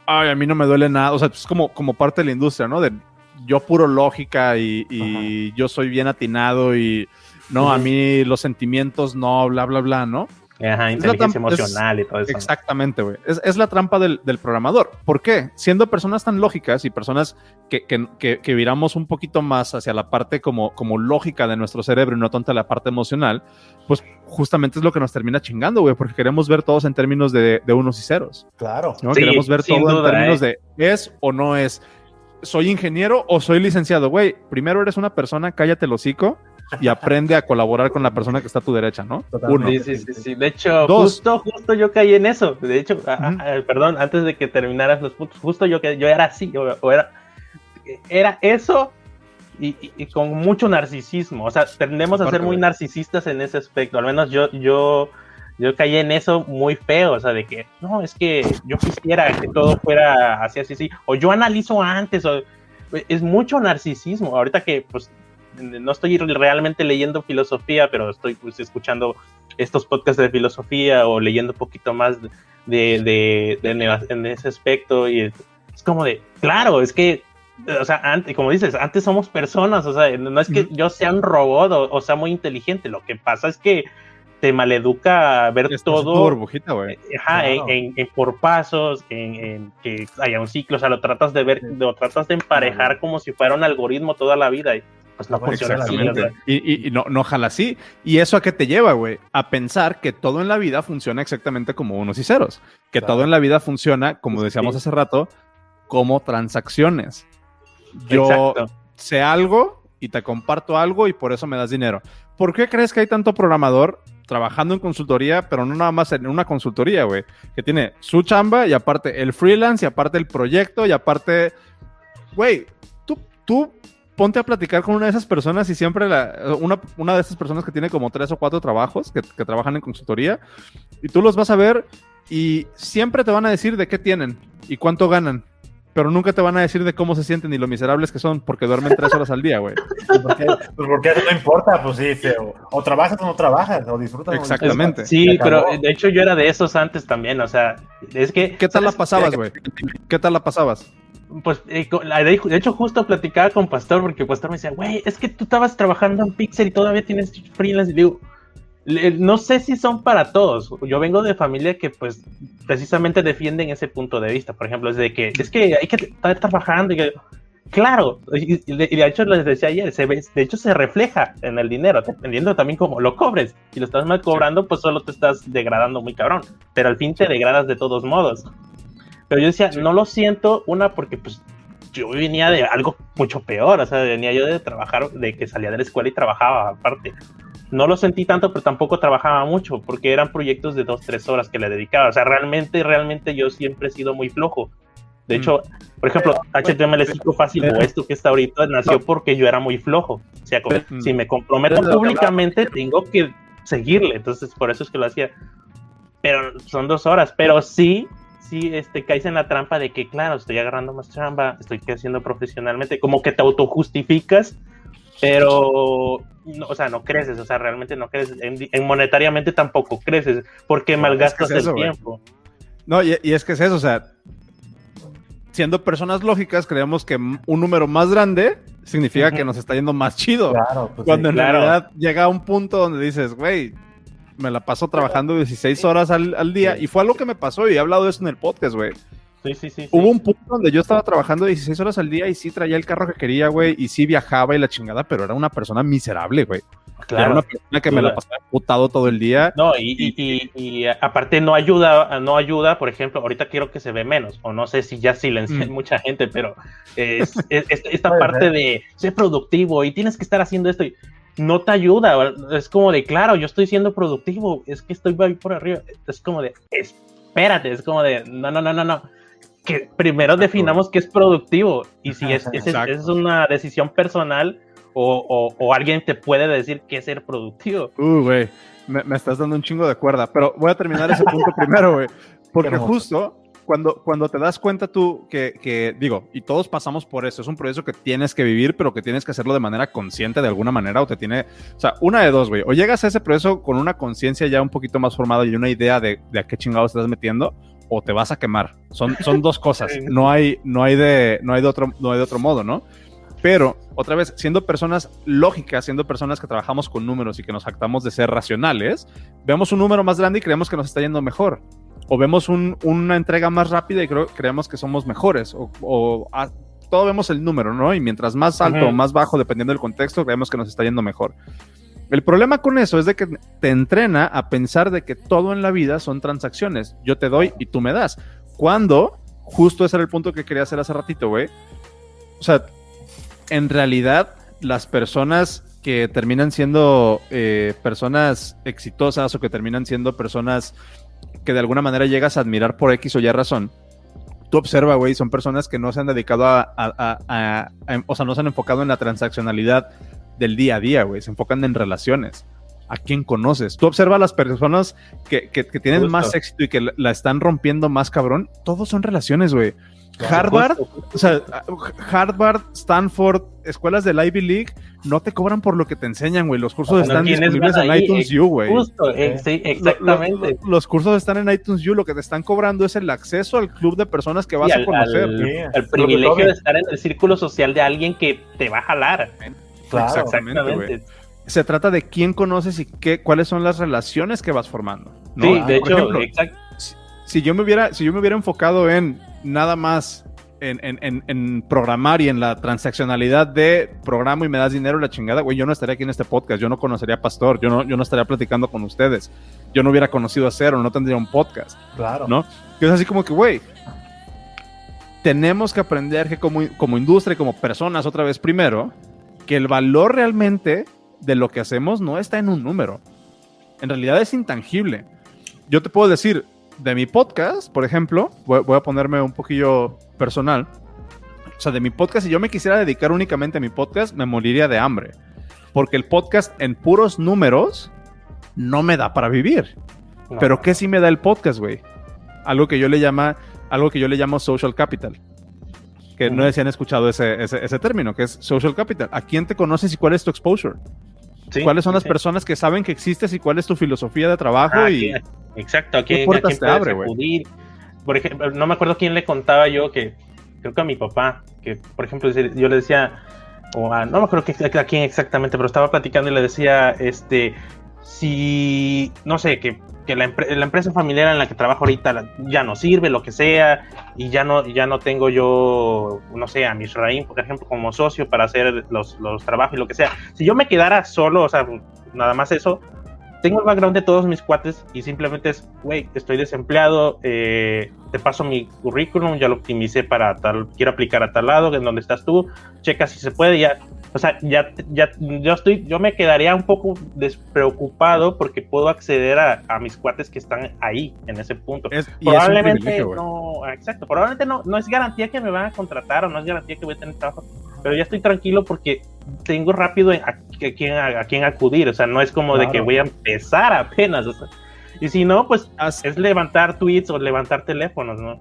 ay, a mí no me duele nada. O sea, es como, como parte de la industria, ¿no? De yo puro lógica y, y yo soy bien atinado y no, a mí los sentimientos no, bla, bla, bla, ¿no? Ajá, inteligencia es- emocional y todo eso. Exactamente, güey. Es, es la trampa del, del programador. ¿Por qué? Siendo personas tan lógicas y personas que, que, que- que viramos un poquito más hacia la parte como, como lógica de nuestro cerebro y no tanto la parte emocional, pues justamente es lo que nos termina chingando, güey, porque queremos ver todos en términos de, de unos y ceros. Claro. ¿no? Sí, queremos ver todo duda, en términos ¿eh? de es o no es. ¿Soy ingeniero o soy licenciado? Güey, primero eres una persona, cállate el hocico y aprende a colaborar con la persona que está a tu derecha, ¿no? Uno. Sí, sí, sí, sí. De hecho, Dos. justo, justo yo caí en eso. De hecho, a- a- a- perdón, antes de que terminaras los puntos, justo yo que yo era así, o, o era, era eso y, y- y con mucho narcisismo. O sea, tendemos a ser muy narcisistas en ese aspecto. Al menos yo, yo, yo caí en eso muy feo. O sea, de que no, es que yo quisiera que todo fuera así, así, así. O yo analizo antes. O, es mucho narcisismo. Ahorita que, pues, no estoy realmente leyendo filosofía, pero estoy pues, escuchando estos podcasts de filosofía o leyendo un poquito más de, de, de- en ese aspecto. Y es como de, claro, es que, o sea, antes, como dices, antes somos personas, o sea, no es que yo sea un robot o, o sea muy inteligente, lo que pasa es que te maleduca ver todo burbujita. Ajá, Claro. en, en- en por pasos, en, en que haya un ciclo, o sea, lo tratas de ver, lo tratas de emparejar Claro. como si fuera un algoritmo toda la vida y pues no funciona así. Y, y- y no, no jala así. ¿Y eso a qué te lleva, güey? A pensar que todo en la vida funciona exactamente como unos y ceros. Que Claro. todo en la vida funciona, como Sí. decíamos hace rato, como transacciones. Yo Exacto. sé algo y te comparto algo y por eso me das dinero. ¿Por qué crees que hay tanto programador trabajando en consultoría, pero no nada más en una consultoría, güey? Que tiene su chamba y aparte el freelance y aparte el proyecto y aparte, güey, tú, tú ponte a platicar con una de esas personas y siempre la, una, una de esas personas que tiene como tres o cuatro trabajos que, que trabajan en consultoría y tú los vas a ver y siempre te van a decir de qué tienen y cuánto ganan. Pero nunca te van a decir de cómo se sienten y lo miserables que son porque duermen tres horas al día, güey. Pues porque, pues porque eso no importa, pues sí, o, o trabajas o no trabajas, o disfrutas o no Exactamente. disfrutas. Sí, pero de hecho yo era de esos antes también, o sea, es que... ¿Qué tal la pasabas, güey? ¿Qué tal la pasabas? Pues, eh, de hecho, justo platicaba con Pastor, porque Pastor me decía, güey, es que tú estabas trabajando en Pixel y todavía tienes freelance. Y digo, no sé si son para todos. Yo vengo de familia que, pues, precisamente defienden ese punto de vista. Por ejemplo, es de que, es que hay que estar trabajando. Y que, claro, y de hecho les decía ayer, se ve, de hecho se refleja en el dinero, dependiendo también cómo lo cobres. Si lo estás mal cobrando, pues solo te estás degradando muy cabrón. Pero al fin te degradas de todos modos. Pero yo decía, no lo siento, una, porque pues yo venía de algo mucho peor, o sea, venía yo de trabajar, de que salía de la escuela y trabajaba aparte. No lo sentí tanto, pero tampoco trabajaba mucho, porque eran proyectos de dos, tres horas que le dedicaba. O sea, realmente, realmente yo siempre he sido muy flojo. De hecho, por ejemplo, HTML5 fácil o esto que está ahorita nació porque yo era muy flojo. O sea, como, Mm. si me comprometo públicamente, tengo que seguirle. Entonces, por eso es que lo hacía. Pero son dos horas. Pero sí, sí, este, caes en la trampa de que, claro, estoy agarrando más chamba, estoy creciendo profesionalmente. Como que te autojustificas, pero, no, o sea, no creces. O sea, realmente no creces. En, en monetariamente tampoco creces porque No, malgastas es que es eso, el güey. tiempo. No, y, y es que es eso, o sea, siendo personas lógicas, creemos que un número más grande significa que nos está yendo más chido. Claro, pues cuando sí. en claro. realidad llega a un punto donde dices, güey, me la paso trabajando 16 horas al, al día. Sí. Y fue algo que me pasó y he hablado de eso en el podcast, güey. Sí, sí, sí. sí. Hubo un punto donde yo estaba trabajando 16 horas al día y sí traía el carro que quería, güey, y sí viajaba y la chingada, pero era una persona miserable, güey. Era Claro. una persona que me la pasaba putado todo el día. No, y, y, y- y aparte no ayuda, no ayuda, por ejemplo, ahorita quiero que se ve menos, o no sé si ya silencian Mm. mucha gente, pero es, es- es- esta parte de ser productivo y tienes que estar haciendo esto y no te ayuda, es como de, claro, yo estoy siendo productivo, es que estoy por arriba, es como de, espérate, es como de, no, no, no, no, no, que primero definamos qué es productivo y si es, es, es una decisión personal o, o- o alguien te puede decir qué es ser productivo. Uh, güey, me, me estás dando un chingo de cuerda, pero voy a terminar ese punto primero, güey. Porque justo cuando, cuando te das cuenta tú que, que, digo, y todos pasamos por eso, es un proceso que tienes que vivir, pero que tienes que hacerlo de manera consciente de alguna manera, o te tiene, o sea, una de dos, güey, o llegas a ese proceso con una conciencia ya un poquito más formada y una idea de, de a qué chingados estás metiendo, o te vas a quemar. Son, son dos cosas, no hay, no hay de, no hay de otro, no hay de otro modo, ¿no? Pero, otra vez, siendo personas lógicas, siendo personas que trabajamos con números y que nos actamos de ser racionales, vemos un número más grande y creemos que nos está yendo mejor. O vemos un- una entrega más rápida y creo, creemos que somos mejores. O, o a- todo vemos el número, ¿no? Y mientras más alto o más bajo, dependiendo del contexto, creemos que nos está yendo mejor. El problema con eso es de que te entrena a pensar de que todo en la vida son transacciones. Yo te doy y tú me das. Cuando, justo ese era el punto que quería hacer hace ratito, güey. O sea, en realidad, las personas que terminan siendo eh, personas exitosas o que terminan siendo personas que de alguna manera llegas a admirar por X o Y razón, tú observa, güey, son personas que no se han dedicado a, a- a- a- o sea, no se han enfocado en la transaccionalidad del día a día, güey, se enfocan en relaciones. ¿A quién conoces? Tú observa a las personas que, que- que tienen Justo. más éxito y que la están rompiendo más cabrón. Todos son relaciones, güey. Harvard, o sea, Harvard, Stanford, escuelas del Ivy League, no te cobran por lo que te enseñan, güey. Los cursos No, están ¿quiénes disponibles en ahí? iTunes Eh, U, güey. Justo, eh, sí, Lo- exactamente. lo- los cursos están en iTunes U, lo que te están cobrando es el acceso al club de personas que vas Sí, a al- conocer. al- Sí, el privilegio de estar en el círculo social de alguien que te va a jalar. Claro. Exactamente, güey. Se trata de quién conoces y qué, cuáles son las relaciones que vas formando. ¿no? Sí, Ah, de hecho, ejemplo, exacto. Si yo me hubiera, si yo me hubiera enfocado en nada más en, en- en- en programar y en la transaccionalidad de programa y me das dinero la chingada, güey, yo no estaría aquí en este podcast, yo no conocería a Pastor, yo no, yo no estaría platicando con ustedes, yo no hubiera conocido a Cero, no tendría un podcast, Claro. ¿no? Que es así como que, güey, tenemos que aprender que como, como industria y como personas, otra vez primero, que el valor realmente de lo que hacemos no está en un número. En realidad es intangible. Yo te puedo decir, de mi podcast, por ejemplo, voy, voy a ponerme un poquillo personal. O sea, de mi podcast, si yo me quisiera dedicar únicamente a mi podcast, me moriría de hambre. Porque el podcast en puros números no me da para vivir. No. Pero ¿qué sí me da el podcast, güey? Algo que yo le llama, algo que yo le llamo social capital. Que no sé si han escuchado ese, ese, ese término, que es social capital. ¿A quién te conoces y cuál es tu exposure? Sí, ¿Cuáles son sí, las sí. personas que saben que existes y cuál es tu filosofía de trabajo? Ah, y ¿qué? Exacto, ¿a ¿Qué quién, a puertas quién te puedes abre, güey? acudir? Por ejemplo, no me acuerdo quién le contaba yo que creo que a mi papá, que por ejemplo yo le decía, o a, no me acuerdo a quién exactamente, pero estaba platicando y le decía, este, si, no sé, que, que la, la, empresa familiar en la que trabajo ahorita ya no sirve, lo que sea, y ya no, ya no tengo yo, no sé, a Misraim, por ejemplo, como socio para hacer los, los trabajos y lo que sea. Si yo me quedara solo, o sea, nada más eso, tengo el background de todos mis cuates y simplemente es, güey, estoy desempleado, eh, te paso mi currículum, ya lo optimicé para tal, quiero aplicar a tal lado, en donde estás tú, checa si se puede, ya, o sea, ya, ya, yo estoy, yo me quedaría un poco despreocupado porque puedo acceder a, a mis cuates que están ahí, en ese punto. probablemente no, exacto, probablemente no, no es garantía que me van a contratar o no es garantía que voy a tener trabajo, pero ya estoy tranquilo porque tengo rápido a, quién, a, quién acudir, o sea, no es como de que voy a empezar apenas, y si no, pues es levantar tweets o levantar teléfonos, ¿no?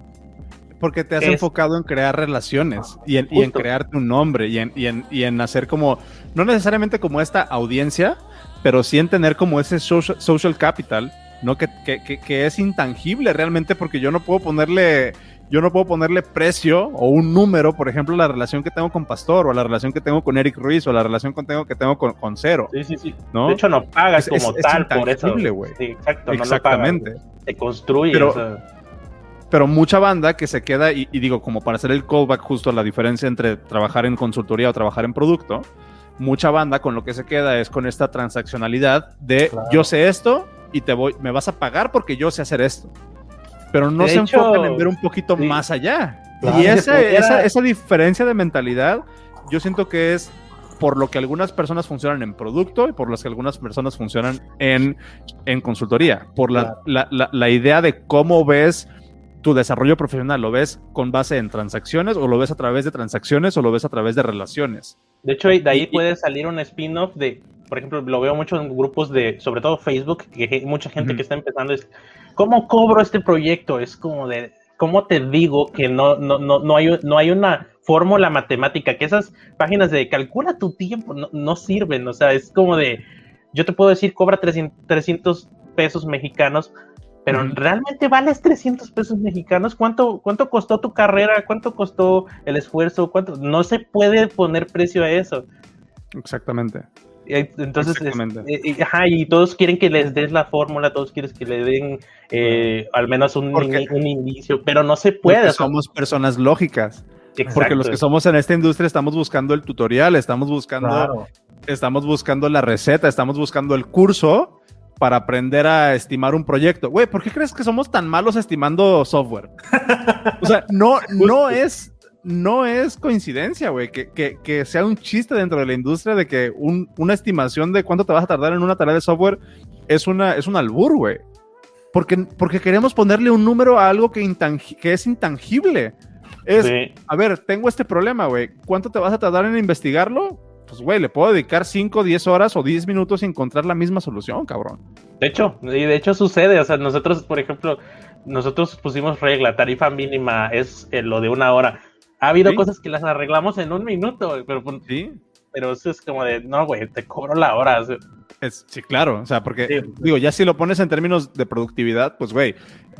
Porque te has enfocado en crear relaciones y en, y en crearte un nombre y en, y, en, y en hacer como, no necesariamente como esta audiencia, pero sí en tener como ese social, social capital, ¿no? Que, que, que, es intangible realmente porque yo no puedo ponerle yo no puedo ponerle precio o un número, por ejemplo, a la relación que tengo con Pastor, o a la relación que tengo con Eric Ruiz, o a la relación que tengo, que tengo con, con Cero. Sí, sí, sí. ¿no? De hecho, no pagas como tal por eso. Sí, exacto, Exactamente. se construye. Pero, pero mucha banda que se queda, y, digo, como para hacer el callback justo a la diferencia entre trabajar en consultoría o trabajar en producto, mucha banda con lo que se queda es con esta transaccionalidad de yo sé esto y te voy, me vas a pagar porque yo sé hacer esto pero no se enfocan en ver un poquito más allá. y esa, esa, diferencia de mentalidad, yo siento que es por lo que algunas personas funcionan en producto y por las que algunas personas funcionan en, en consultoría. Por la, la, la, idea de cómo ves tu desarrollo profesional. ¿Lo ves con base en transacciones o lo ves a través de transacciones o lo ves a través de relaciones? De hecho, de ahí puede salir un spin-off de, por ejemplo, lo veo mucho en grupos de, sobre todo Facebook, que hay mucha gente que está empezando es, ¿cómo cobro este proyecto? Es como de, ¿cómo te digo que no, no, no, no, hay, no hay una fórmula matemática? Que esas páginas de calcula tu tiempo no, sirven, o sea, es como de, yo te puedo decir, cobra 300, 300 pesos mexicanos, pero ¿realmente vales 300 pesos mexicanos? ¿Cuánto, ¿Cuánto costó tu carrera? ¿Cuánto costó el esfuerzo? ¿Cuánto? No se puede poner precio a eso. Exactamente. Entonces, eh, ajá, y todos quieren que les des la fórmula, todos quieren que le den eh, al menos un, un, inicio, pero no se puede. somos personas lógicas. Porque los que somos en esta industria estamos buscando el tutorial, estamos buscando, estamos buscando la receta, estamos buscando el curso para aprender a estimar un proyecto. Güey, ¿por qué crees que somos tan malos estimando software? o sea, no, no es no es coincidencia, güey, que, sea un chiste dentro de la industria de que una estimación de cuánto te vas a tardar en una tarea de software es, una, es un albur, güey. Porque, porque queremos ponerle un número a algo que, que es intangible. Es, a ver, tengo este problema, güey. ¿Cuánto te vas a tardar en investigarlo? Pues, güey, le puedo dedicar 5, 10 horas o 10 minutos y encontrar la misma solución, cabrón. De hecho, y de hecho sucede. O sea, nosotros, por ejemplo, nosotros pusimos regla, tarifa mínima es eh, lo de una hora ha habido cosas que las arreglamos en un minuto, pero, pues, ¿Sí? Pero eso es como de, no, güey, te cobro la hora. Es, sí, claro, o sea, porque, digo, ya si lo pones en términos de productividad, pues, güey,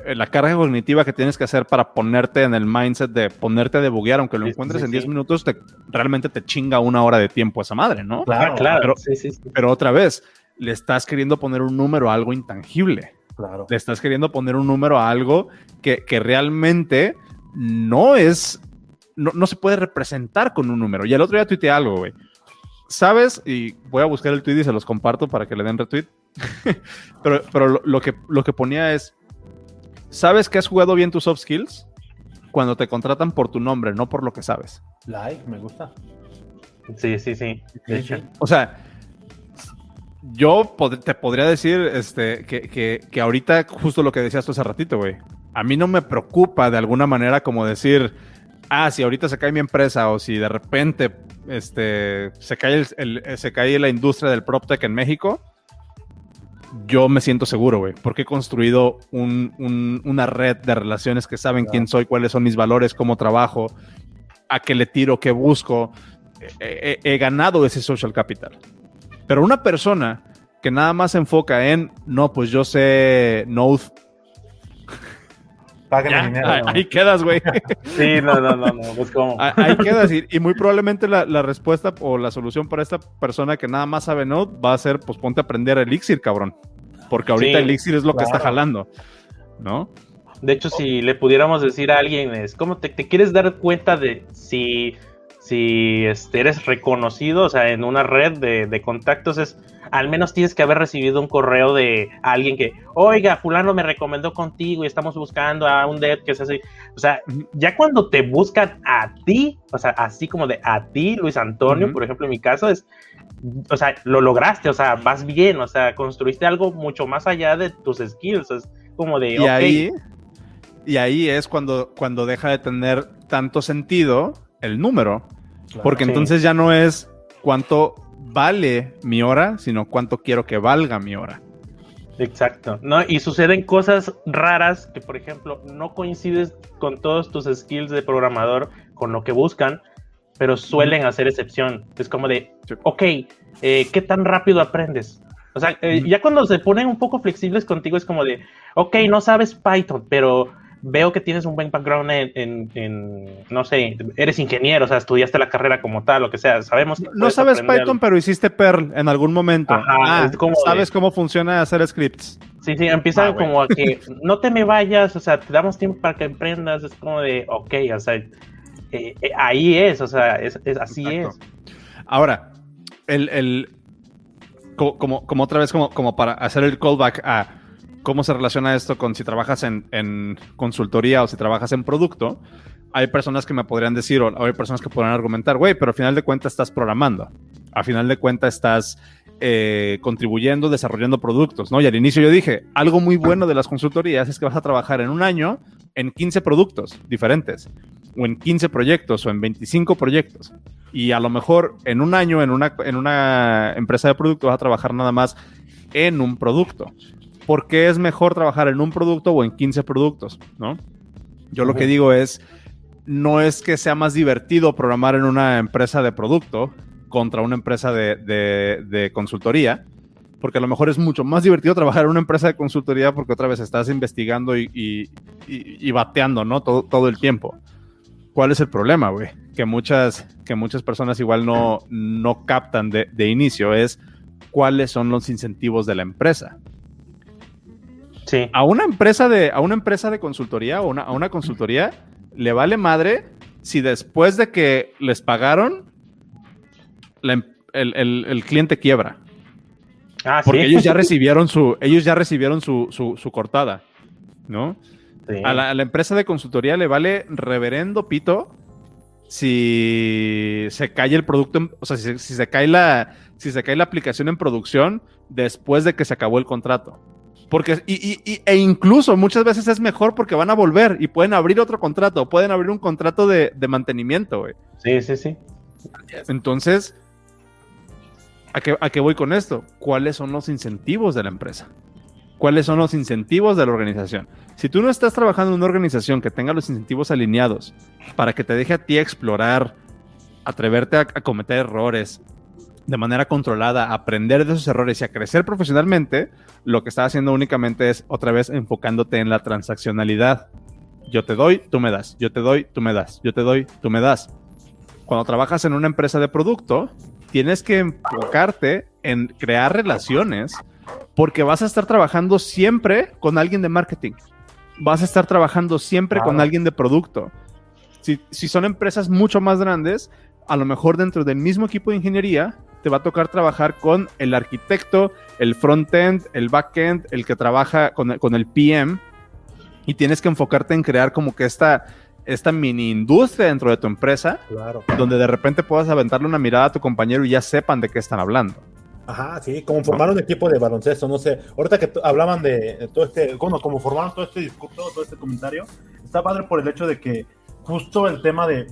eh, la carga cognitiva que tienes que hacer para ponerte en el mindset de ponerte a debuguear, aunque lo encuentres en 10 minutos, te, realmente te chinga una hora de tiempo esa madre, ¿no? Claro, claro. Pero, pero otra vez, le estás queriendo poner un número a algo intangible. Claro. Le estás queriendo poner un número a algo que, que realmente no es no, se puede representar con un número. Y el otro día tuiteé algo, güey. ¿Sabes? Y voy a buscar el tweet y se los comparto para que le den retweet. pero pero lo, que, lo que ponía es, ¿sabes que has jugado bien tus soft skills? Cuando te contratan por tu nombre, no por lo que sabes. Like, me gusta. Sí, sí, sí. O sea, yo te podría decir este, que, que, que, ahorita, justo lo que decías tú hace ratito, güey. A mí no me preocupa de alguna manera como decir, ah, si ahorita se cae mi empresa o si de repente este, se, cae el, se cae la industria del PropTech en México, yo me siento seguro, güey, porque he construido una red de relaciones que saben quién soy, cuáles son mis valores, cómo trabajo, a qué le tiro, qué busco. He, ganado ese social capital. Pero una persona que nada más se enfoca en, no, pues yo sé Node Paguen Ya, dinero. ahí, ahí quedas, güey. Sí, no, no, no, no, pues como. Ah, Ahí quedas. Y, y muy probablemente la, la respuesta o la solución para esta persona que nada más sabe Node va a ser, pues ponte a aprender Elixir, cabrón. Porque ahorita Sí, Elixir es lo que está jalando. ¿No? De hecho, si le pudiéramos decir a alguien, es como te, te quieres dar cuenta de si, si este, eres reconocido, o sea, en una red de, de contactos, es al menos tienes que haber recibido un correo de alguien que, oiga, fulano me recomendó contigo y estamos buscando a un dev que es así. O sea, ya cuando te buscan a ti, o sea, así como de a ti, Luis Antonio, por ejemplo, en mi caso, es, o sea, lo lograste, o sea, vas bien, o sea, construiste algo mucho más allá de tus skills, es como de, Y ahí, y ahí es cuando, cuando deja de tener tanto sentido el número. Claro. Porque Sí. entonces ya no es cuánto vale mi hora, sino cuánto quiero que valga mi hora. Exacto, ¿no? Y suceden cosas raras que, por ejemplo, no coincides con todos tus skills de programador con lo que buscan, pero suelen hacer excepción. Es como de, ok, eh, ¿qué tan rápido aprendes? O sea, eh, ya cuando se ponen un poco flexibles contigo es como de, ok, no sabes Python, pero veo que tienes un buen background en, en- en, no sé, eres ingeniero, o sea, estudiaste la carrera como tal, lo que sea, sabemos que No sabes aprender Python, pero hiciste Perl en algún momento. Ajá, Ah, como sabes de- cómo funciona hacer scripts. Sí, sí, empiezan Ah, bueno. como a que no te me vayas, o sea, te damos tiempo para que emprendas, es como de, ok, o sea, eh, eh, ahí es, o sea, es, es- así Exacto. es. Ahora, el, el- co- como, como otra vez, como, como para hacer el callback a cómo se relaciona esto con si trabajas en, consultoría o si trabajas en producto, hay personas que me podrían decir, o hay personas que podrían argumentar, güey, pero al final de cuentas estás programando. A final de cuentas estás eh, contribuyendo, desarrollando productos, ¿no? Y al inicio yo dije, algo muy bueno de las consultorías es que vas a trabajar en un año en 15 productos diferentes, o en 15 proyectos, o en 25 proyectos. Y a lo mejor en un año, en una, en una empresa de producto, vas a trabajar nada más en un producto. ¿Por qué es mejor trabajar en un producto o en 15 productos? ¿no? Yo lo que digo es, no es que sea más divertido programar en una empresa de producto contra una empresa de, de- de consultoría, porque a lo mejor es mucho más divertido trabajar en una empresa de consultoría porque otra vez estás investigando y, y- y- y bateando, ¿no? Todo, todo el tiempo. ¿Cuál es el problema, güey? Que muchas, que muchas personas igual no, no captan de, de inicio es cuáles son los incentivos de la empresa. Sí, A una empresa de, a una empresa de consultoría o una, a una consultoría le vale madre si después de que les pagaron la em- el, el- el cliente quiebra. ah, Porque sí. ellos ya recibieron su, ellos ya recibieron su, su- su cortada, ¿no? Sí. A la, a la empresa de consultoría le vale reverendo pito si se cae el producto, en- o sea, si, si se cae la, si se cae la aplicación en producción después de que se acabó el contrato. Porque, y, y- y- e incluso muchas veces es mejor porque van a volver y pueden abrir otro contrato, pueden abrir un contrato de, de mantenimiento, güey. Sí, sí, sí. Entonces, ¿a qué, ¿a qué voy con esto? ¿Cuáles son los incentivos de la empresa? ¿Cuáles son los incentivos de la organización? Si tú no estás trabajando en una organización que tenga los incentivos alineados para que te deje a ti explorar, atreverte a, a cometer errores de manera controlada, a aprender de esos errores y a crecer profesionalmente, lo que estás haciendo únicamente es otra vez enfocándote en la transaccionalidad. Yo te doy, tú me das. Yo te doy, tú me das. Yo te doy, tú me das cuando trabajas en una empresa de producto, tienes que enfocarte en crear relaciones porque vas a estar trabajando siempre con alguien de marketing. Vas a estar trabajando siempre con alguien de producto. Si, si son empresas mucho más grandes, a lo mejor dentro del mismo equipo de ingeniería, te va a tocar trabajar con el arquitecto, el front-end, el back-end, el que trabaja con el, con el PM, y tienes que enfocarte en crear como que esta, esta mini industria dentro de tu empresa, Claro. donde de repente puedas aventarle una mirada a tu compañero y ya sepan de qué están hablando. Ajá, sí, como formar un equipo de baloncesto, no sé. Ahorita que hablaban de, de todo este, bueno, como formaron todo este discurso, todo este comentario, está padre por el hecho de que justo el tema de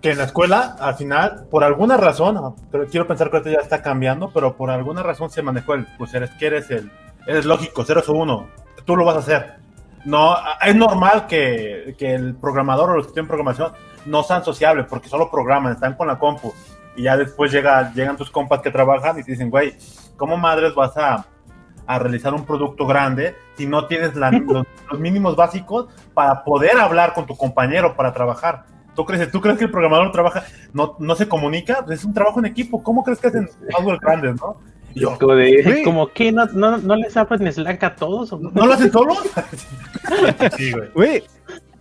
que en la escuela, al final, por alguna razón, ah, pero quiero pensar que ahorita ya está cambiando, pero por alguna razón se manejó el, pues eres que eres el, eres lógico, 0 o 1, tú lo vas a hacer. No, a- es normal que, que el programador o los que tienen programación no sean sociables porque solo programan, están con la compu y ya después llega, llegan tus compas que trabajan y te dicen, güey, ¿cómo madres vas a, a realizar un producto grande si no tienes la- los, los mínimos básicos para poder hablar con tu compañero para trabajar. ¿Tú crees, ¿Tú crees que el programador trabaja, no, no se comunica? Pues es un trabajo en equipo. ¿Cómo crees que hacen software grandes, no? Yo, Como, de, Güey. como que no, no, no les abren Slack a todos. ¿o? ¿no lo hacen solos? sí, güey. Güey,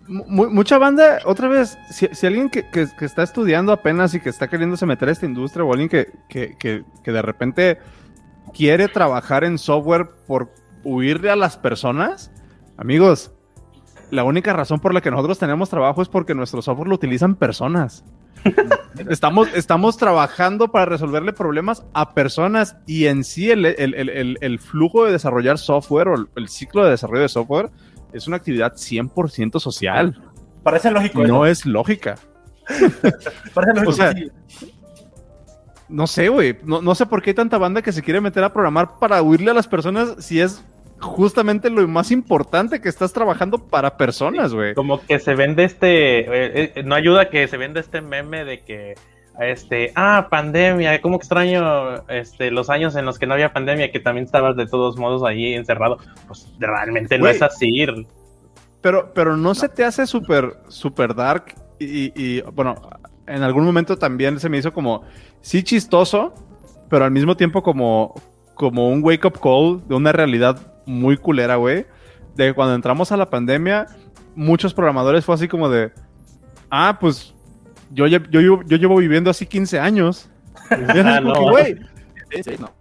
mu- mucha banda, otra vez, si, si alguien que, que- que está estudiando apenas y que está queriéndose meter a esta industria o alguien que, que- que- que de repente quiere trabajar en software por huirle a las personas, amigos, la única razón por la que nosotros tenemos trabajo es porque nuestro software lo utilizan personas. Estamos, estamos trabajando para resolverle problemas a personas y en sí el, el- el- el- flujo de desarrollar software o el, ciclo de desarrollo de software es una actividad 100% social. Parece lógico. No eso. es lógica. Parece lógico. o sea, sí. No sé, güey. No, no sé por qué hay tanta banda que se quiere meter a programar para huirle a las personas si es justamente lo más importante que estás trabajando para personas, güey. Como que se vende este. eh, eh, no ayuda que se vende este meme de que. Este, ah, pandemia, cómo extraño este, los años en los que no había pandemia, que también estabas de todos modos ahí encerrado. Pues realmente no es así. Pero, pero no, se te hace súper, súper dark y, y, bueno, en algún momento también se me hizo como, sí chistoso, pero al mismo tiempo como, como un wake up call de una realidad muy culera, güey. De que cuando entramos a la pandemia, muchos programadores fue así como de, ah, pues yo, yo, llevo- yo llevo viviendo así 15 años. Ah, como no. que, güey, Sí, sí, no.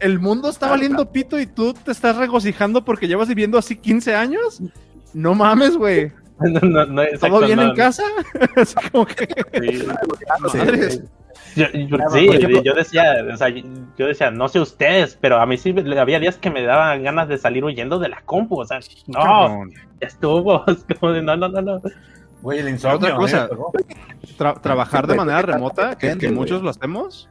el mundo está valiendo pito y tú te estás regocijando porque llevas viviendo así 15 años. No mames, güey. No, no, no, exacto, ¿Todo bien no, en casa? Así como que... sí. Sí, Madres. Yo, yo- Claro, sí, yo decía, o sea, yo decía, no sé ustedes, pero a mí sí me- había días que me daban ganas de salir huyendo de la compu, o sea, no, Cabrón. ya estuvo, es como de, no, no, no, no. Güey, el insomnio. Otra cosa. Tra- trabajar de manera remota, que, muchos lo hacemos.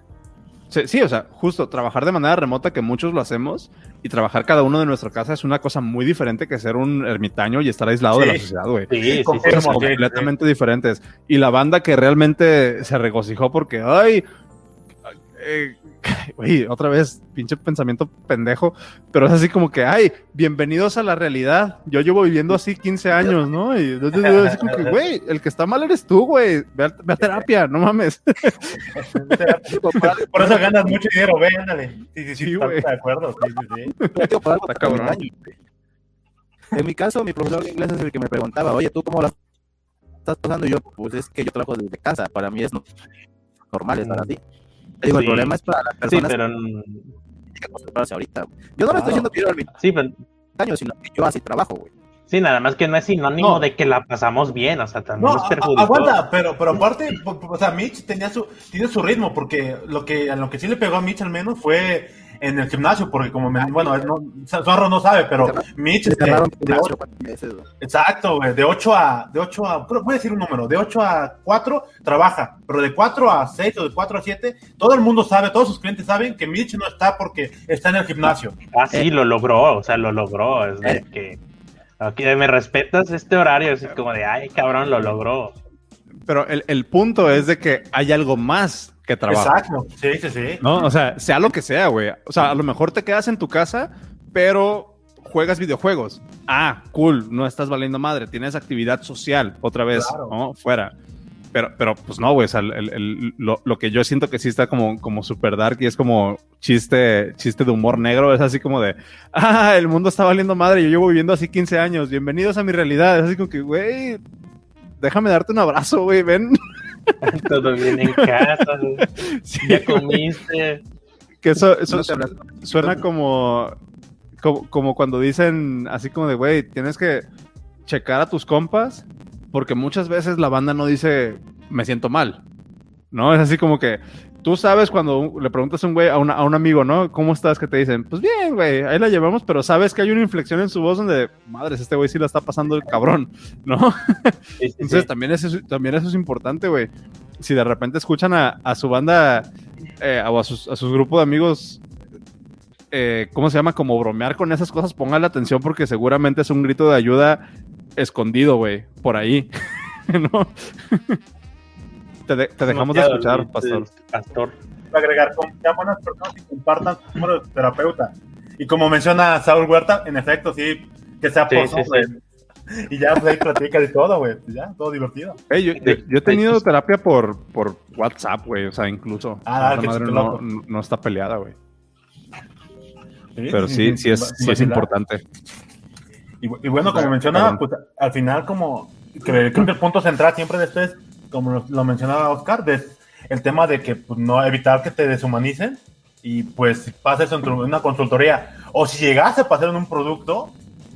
Sí, o sea, justo trabajar de manera remota, que muchos lo hacemos, y trabajar cada uno de nuestra casa es una cosa muy diferente que ser un ermitaño y estar aislado de la sociedad, güey. Sí. Cosas sí, completamente diferentes. Y la banda que realmente se regocijó porque, ay, eh, otra vez, pinche pensamiento pendejo, pero es así como que, ay, bienvenidos a la realidad. Yo llevo viviendo así 15 años, ¿no? Y entonces, así como que, güey, el que está mal eres tú, güey. Ve, a- ve a terapia, no mames. Por eso ganas mucho dinero, ve, ándale. Sí, sí, sí, de acuerdo. Sí, sí. Yo Está cabrón. En mi caso, mi profesor de inglés es el que me preguntaba, oye, ¿tú cómo la estás pasando? Y yo, pues es que yo trabajo desde casa, para mí es no- normal estar así. Digo, Sí. el problema es para las Sí, personas pero, que que acostumbrarse ahorita. Yo no le estoy diciendo que yo era sí, pero ermitaño, sino que yo así trabajo, güey. sí, nada más que no es sinónimo No. de que la pasamos bien, o sea, también No, a- aguanta, pero, pero aparte, o sea, Mitch tenía su, tiene su ritmo, porque lo que, a lo que sí le pegó a Mitch al menos fue en el gimnasio, porque como, me, bueno, no, Zorro no sabe, pero Mitch, este, de exacto, güey, de 8 a, de 8 a, voy a decir un número, de 8 a 4 trabaja, pero de 4 a 6 o de 4 a 7, todo el mundo sabe, todos sus clientes saben que Mitch no está porque está en el gimnasio. Ah, sí, lo logró, o sea, lo logró. Es de Eh. que, me respetas este horario, es como de, ay, cabrón, lo logró. Pero el, el punto es de que hay algo más que trabajo. Exacto, sí, sí, sí. ¿no? O sea, sea lo que sea, güey. O sea, a lo mejor te quedas en tu casa, pero juegas videojuegos. Ah, cool, no estás valiendo madre, tienes actividad social otra vez, Claro. ¿no? Fuera. Pero, pero pues no, güey, o sea, el- el- el- lo, lo que yo siento que sí está como, como super dark y es como chiste, chiste de humor negro, es así como de, ah, el mundo está valiendo madre, yo llevo viviendo así 15 años, bienvenidos a mi realidad. Es así como que, güey, déjame darte un abrazo, güey, ven. Todo bien en casa. Sí, ya comiste. Que eso, No suena como, como, como cuando dicen así como de, güey, tienes que checar a tus compas, porque muchas veces la banda no dice, me siento mal, ¿no? Es así como que tú sabes cuando le preguntas a un güey, a, un- a un amigo, ¿no? ¿Cómo estás? Que te dicen, pues bien, güey, ahí la llevamos, pero sabes que hay una inflexión en su voz donde, madres, este güey sí la está pasando el cabrón, ¿no? Sí, sí, Entonces sí. también, eso, es- también eso es importante, güey. Si de repente escuchan a, a su banda eh, o a sus, a sus grupos de amigos, eh, ¿cómo se llama? Como bromear con esas cosas, póngale atención porque seguramente es un grito de ayuda escondido, güey, por ahí. ¿No? Te, de- te dejamos de escuchar, pastor. Pastor. agregar con sean buenas personas y compartan su número de terapeuta. Y como menciona Saúl Huerta, en efecto, sí, que sea Sí, por sí, güey. Y ya pues ahí platica de todo, güey. Ya, todo divertido. Yo, yo- yo he tenido terapia por, por WhatsApp, güey. O sea, incluso. Ah, qué madre no, no está peleada, güey. Pero sí, sí es, sí es importante. Y, y bueno, como Perdón. mencionaba, pues al final como que creo que el punto central siempre de esto es, como lo, mencionaba Oscar, de el tema de que pues, no evitar que te deshumanicen y pues si pasa eso en tu- una consultoría o si llegase a pasar en un producto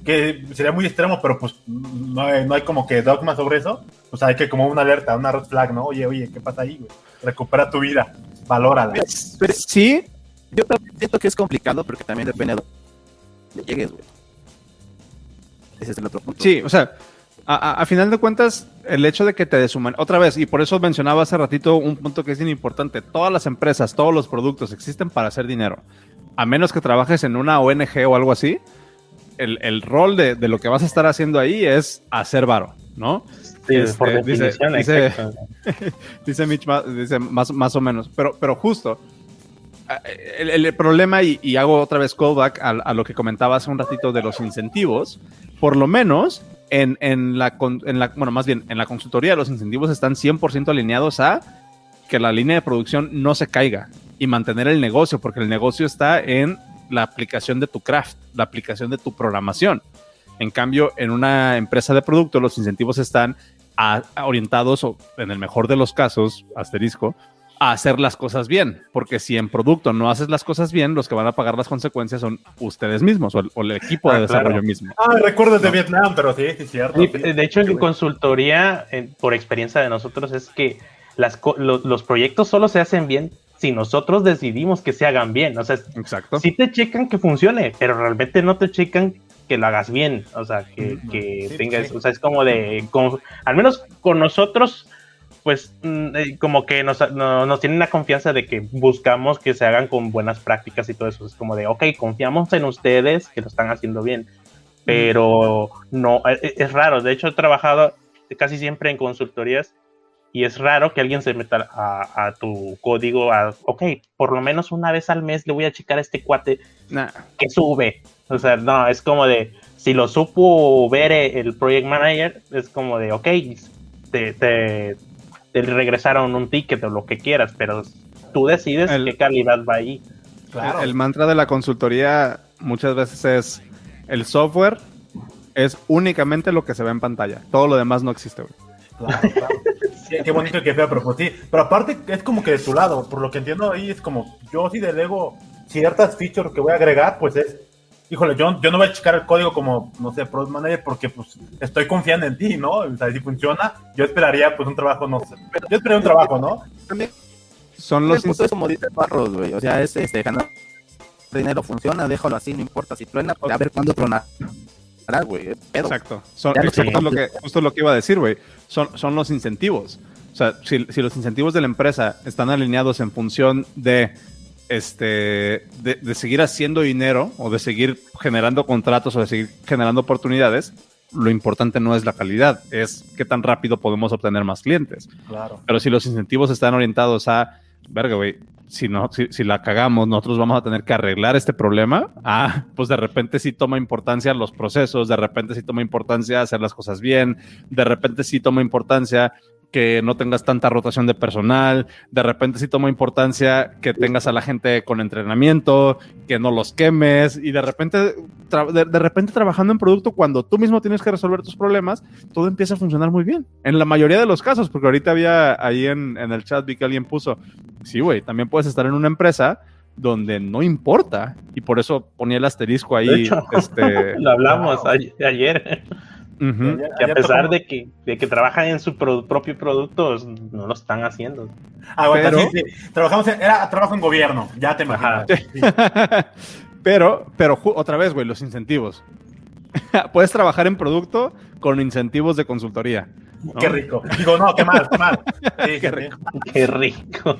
que sería muy extremo, pero pues no hay, no hay como que dogma sobre eso, pues hay que como una alerta, una red flag, ¿no? Oye, oye, ¿qué pasa ahí? güey? Recupera tu vida, valórala. Pero Sí, yo también siento que es complicado porque también depende de dónde llegues, güey. Ese es el otro punto. Sí, o sea, a, a- a final de cuentas, el hecho de que te deshuman... Otra vez, y por eso mencionaba hace ratito un punto que es bien importante. Todas las empresas, todos los productos existen para hacer dinero. A menos que trabajes en una ONG o algo así, el, el rol de, de lo que vas a estar haciendo ahí es hacer varo, ¿no? Sí, Este, por dice- dice-. Dice Mitch, dice más, más o menos. Pero, pero justo, el, el problema, y, y hago otra vez callback a, a lo que comentaba hace un ratito de los incentivos, por lo menos en, en la, en la, bueno, más bien, en la consultoría los incentivos están 100% alineados a que la línea de producción no se caiga y mantener el negocio, porque el negocio está en la aplicación de tu craft, la aplicación de tu programación. En cambio, en una empresa de producto, los incentivos están a- a orientados, o en el mejor de los casos, asterisco, a hacer las cosas bien. Porque si en producto no haces las cosas bien, los que van a pagar las consecuencias son ustedes mismos o el, o el equipo Ah, de desarrollo claro. mismo. Ah, recuerdos de Vietnam, pero sí, sí, cierto. Sí, sí. de hecho, en consultoría, en- por experiencia de nosotros, es que las, lo- los proyectos solo se hacen bien si nosotros decidimos que se hagan bien. O sea, Exacto. sí te checan que funcione, pero realmente no te checan que lo hagas bien. O sea, que, que Sí, tengas, sí. o sea, es como de, con- al menos con nosotros, pues mm, eh, como que nos, no- nos tienen la confianza de que buscamos que se hagan con buenas prácticas y todo eso. Es como de, ok, confiamos en ustedes que lo están haciendo bien. Pero no, eh, es raro. De hecho, he trabajado casi siempre en consultorías y es raro que alguien se meta a, a tu código, a, ok, por lo menos una vez al mes le voy a checar a este cuate Nah. que sube. O sea, no, es como de, si lo supo ver eh, el project manager, es como de, ok, te, te, te regresaron un ticket o lo que quieras, pero tú decides El- qué calidad va ahí. Claro. El, el mantra de la consultoría muchas veces es el software es únicamente lo que se ve en pantalla. Todo lo demás no existe. güey. Claro, claro. Qué, qué bonito y qué feo, pero pues sí. Pero aparte es como que de tu lado, por lo que entiendo ahí es como, yo sí delego ciertas features que voy a agregar, pues es, híjole, yo, yo no voy a checar el código como, no sé, Product Manager porque pues estoy confiando en ti, ¿no? O sea, si funciona, yo esperaría pues un trabajo, no sé, yo esperaría un trabajo, ¿no? También Son los punto es como dice Barros, güey. O sea, es este ganar dinero, funciona, déjalo así, no importa. Si truena, pues, a ver cuándo es pedo. Exacto. Son, exacto lo que, justo lo que iba a decir, güey. Son, son los incentivos. O sea, si, si los incentivos de la empresa están alineados en función de este de, de seguir haciendo dinero o de seguir generando contratos o de seguir generando oportunidades, lo importante no es la calidad, es qué tan rápido podemos obtener más clientes. Claro. Pero si los incentivos están orientados a, verga, güey, si, no, si, si la cagamos, nosotros vamos a tener que arreglar este problema, ah, pues de repente sí toma importancia los procesos, de repente sí toma importancia hacer las cosas bien, de repente sí toma importancia que no tengas tanta rotación de personal, de repente sí toma importancia que tengas a la gente con entrenamiento, que no los quemes y de repente, de, de repente trabajando en producto cuando tú mismo tienes que resolver tus problemas, todo empieza a funcionar muy bien. En la mayoría de los casos, porque ahorita había ahí en, en el chat vi que alguien puso, sí, güey, también puedes estar en una empresa donde no importa y por eso ponía el asterisco ahí. hecho. este, Lo hablamos Wow. Ayer- Que a pesar de que, de que trabajan en su pro- propio producto, no lo están haciendo. Aguanta, Pero- sí, sí. Trabajamos en, era trabajo en gobierno, ya te imaginas. Sí. pero, pero otra vez, güey, los incentivos. Puedes trabajar en producto con incentivos de consultoría. ¿no? Qué rico. Digo, no, qué mal, qué mal. Sí, Qué rico. Qué rico.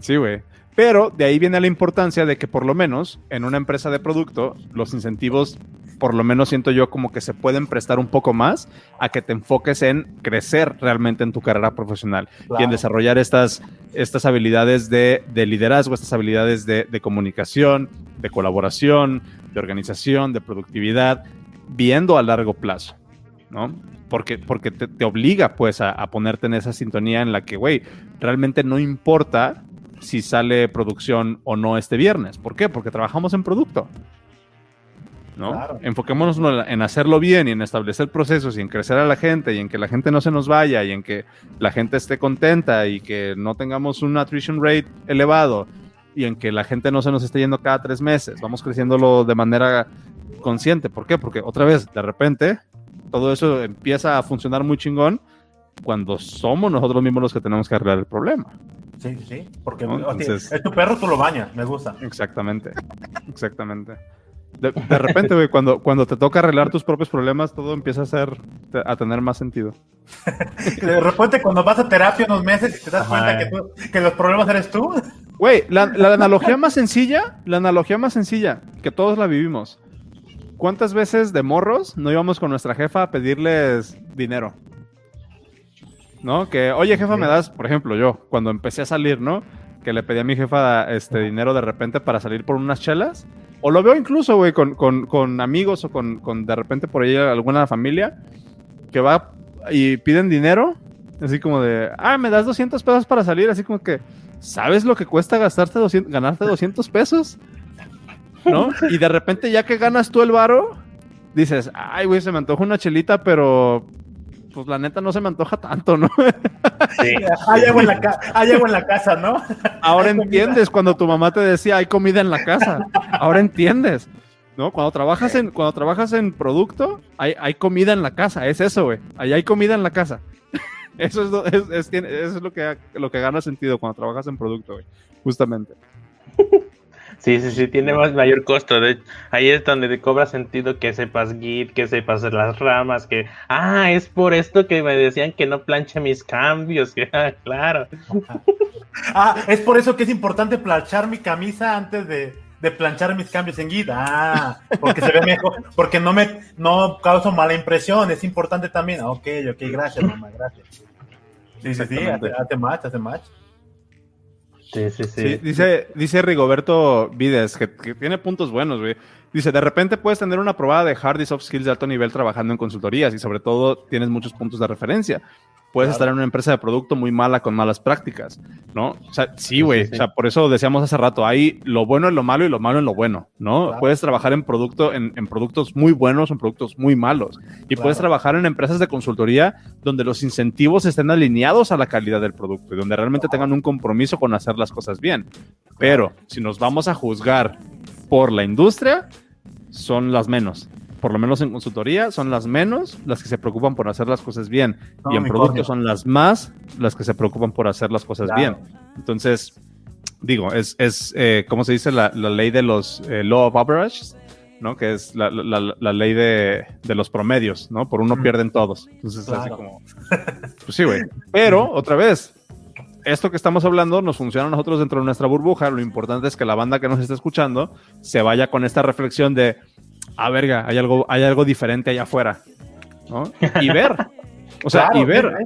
Sí, güey. Pero de ahí viene la importancia de que por lo menos en una empresa de producto los incentivos por lo menos siento yo como que se pueden prestar un poco más a que te enfoques en crecer realmente en tu carrera profesional y en desarrollar estas, estas habilidades de, de liderazgo, estas habilidades de, de comunicación, de colaboración, de organización, de productividad, viendo a largo plazo, ¿no? Porque, porque te, te obliga pues a, a ponerte en esa sintonía en la que, güey, realmente no importa si sale producción o no este viernes. ¿Por qué? Porque trabajamos en producto. ¿No? Claro. Enfoquémonos en- hacerlo bien y en establecer procesos y en crecer a la gente y en que la gente no se nos vaya y en que la gente esté contenta y que no tengamos un attrition rate elevado y en que la gente no se nos esté yendo cada tres meses. Vamos creciéndolo de manera consciente. ¿Por qué? Porque otra vez, de repente, todo eso empieza a funcionar muy chingón cuando somos nosotros mismos los que tenemos que arreglar el problema. Sí, sí, porque es tu perro, tú lo bañas, me gusta. Exactamente, exactamente. De, de repente, güey, cuando, cuando te toca arreglar tus propios problemas, todo empieza a ser, a tener más sentido. De repente cuando vas a terapia unos meses y te das Ajá. cuenta que, tú- que los problemas eres tú. Güey, la, la analogía más sencilla, la analogía más sencilla, que todos la vivimos. ¿Cuántas veces de morros no íbamos con nuestra jefa a pedirles dinero? ¿No? Que, oye, jefa, me das, por ejemplo, yo, cuando empecé a salir, ¿no? Que le pedí a mi jefa este dinero de repente para salir por unas chelas. O lo veo incluso, güey, con, con- amigos o con, con de repente por ahí alguna familia que va y piden dinero. Así como de, ah, me das 200 pesos para salir. Así como que, ¿sabes lo que cuesta gastarte 200, ganarte 200 pesos? ¿No? Y de repente ya que ganas tú el varo, dices, ay, güey, se me antoja una chelita, pero pues la neta no se me antoja tanto, ¿no? Sí. Hay agua en la, hay agua en la casa, ¿no? Ahora entiendes cuando tu mamá te decía, hay comida en la casa. Ahora entiendes. ¿No? Cuando trabajas en, cuando trabajas en producto, hay, hay comida en la casa. Es eso, güey. Ahí hay comida en la casa. Eso es, lo- es- es- tiene- eso es lo que, lo que gana sentido cuando trabajas en producto, güey. Justamente. Sí, sí, sí, tiene más mayor costo. De, ahí es donde te cobra sentido que sepas Git, que sepas las ramas, que, ah, es por esto que me decían que no planche mis cambios. que, ah, claro. Ah, es por eso que es importante planchar mi camisa antes de, de planchar mis cambios en Git. Ah, porque se ve mejor, porque no me no causo mala impresión. Es importante también. Ah, Ok, ok, gracias, mamá, gracias. Sí, sí, sí, hace, hace match, hace match. Sí, sí, sí. Dice, dice Rigoberto Vides, que, que tiene puntos buenos, güey. Dice, de repente puedes tener una probada de hard y soft skills de alto nivel trabajando en consultorías y sobre todo tienes muchos puntos de referencia. Puedes Claro. estar en una empresa de producto muy mala con malas prácticas, ¿no? O sea, sí, güey. sí, sí. O sea, por eso decíamos hace rato, hay lo bueno en lo malo y lo malo en lo bueno, ¿no? Claro. Puedes trabajar en producto, en, en productos muy buenos o en productos muy malos. Y puedes trabajar en empresas de consultoría donde los incentivos estén alineados a la calidad del producto y donde realmente tengan un compromiso con hacer las cosas bien. Pero si nos vamos a juzgar por la industria, son las menos. Por lo menos en consultoría son las menos las que se preocupan por hacer las cosas bien. No, y en producto coño. son las más las que se preocupan por hacer las cosas Claro. bien. Entonces, digo, es, es eh, ¿cómo se dice? La, la ley de los eh, law of averages, ¿no? Que es la, la- la- ley de, de los promedios, ¿no? Por uno Mm. pierden todos. Entonces, así Claro. como... Pues sí, güey. Pero, otra vez, esto que estamos hablando nos funciona a nosotros dentro de nuestra burbuja. Lo importante es que la banda que nos está escuchando se vaya con esta reflexión de, ah, verga, hay algo, hay algo diferente allá afuera, ¿no? Y ver. O sea, Claro, y ver. mira,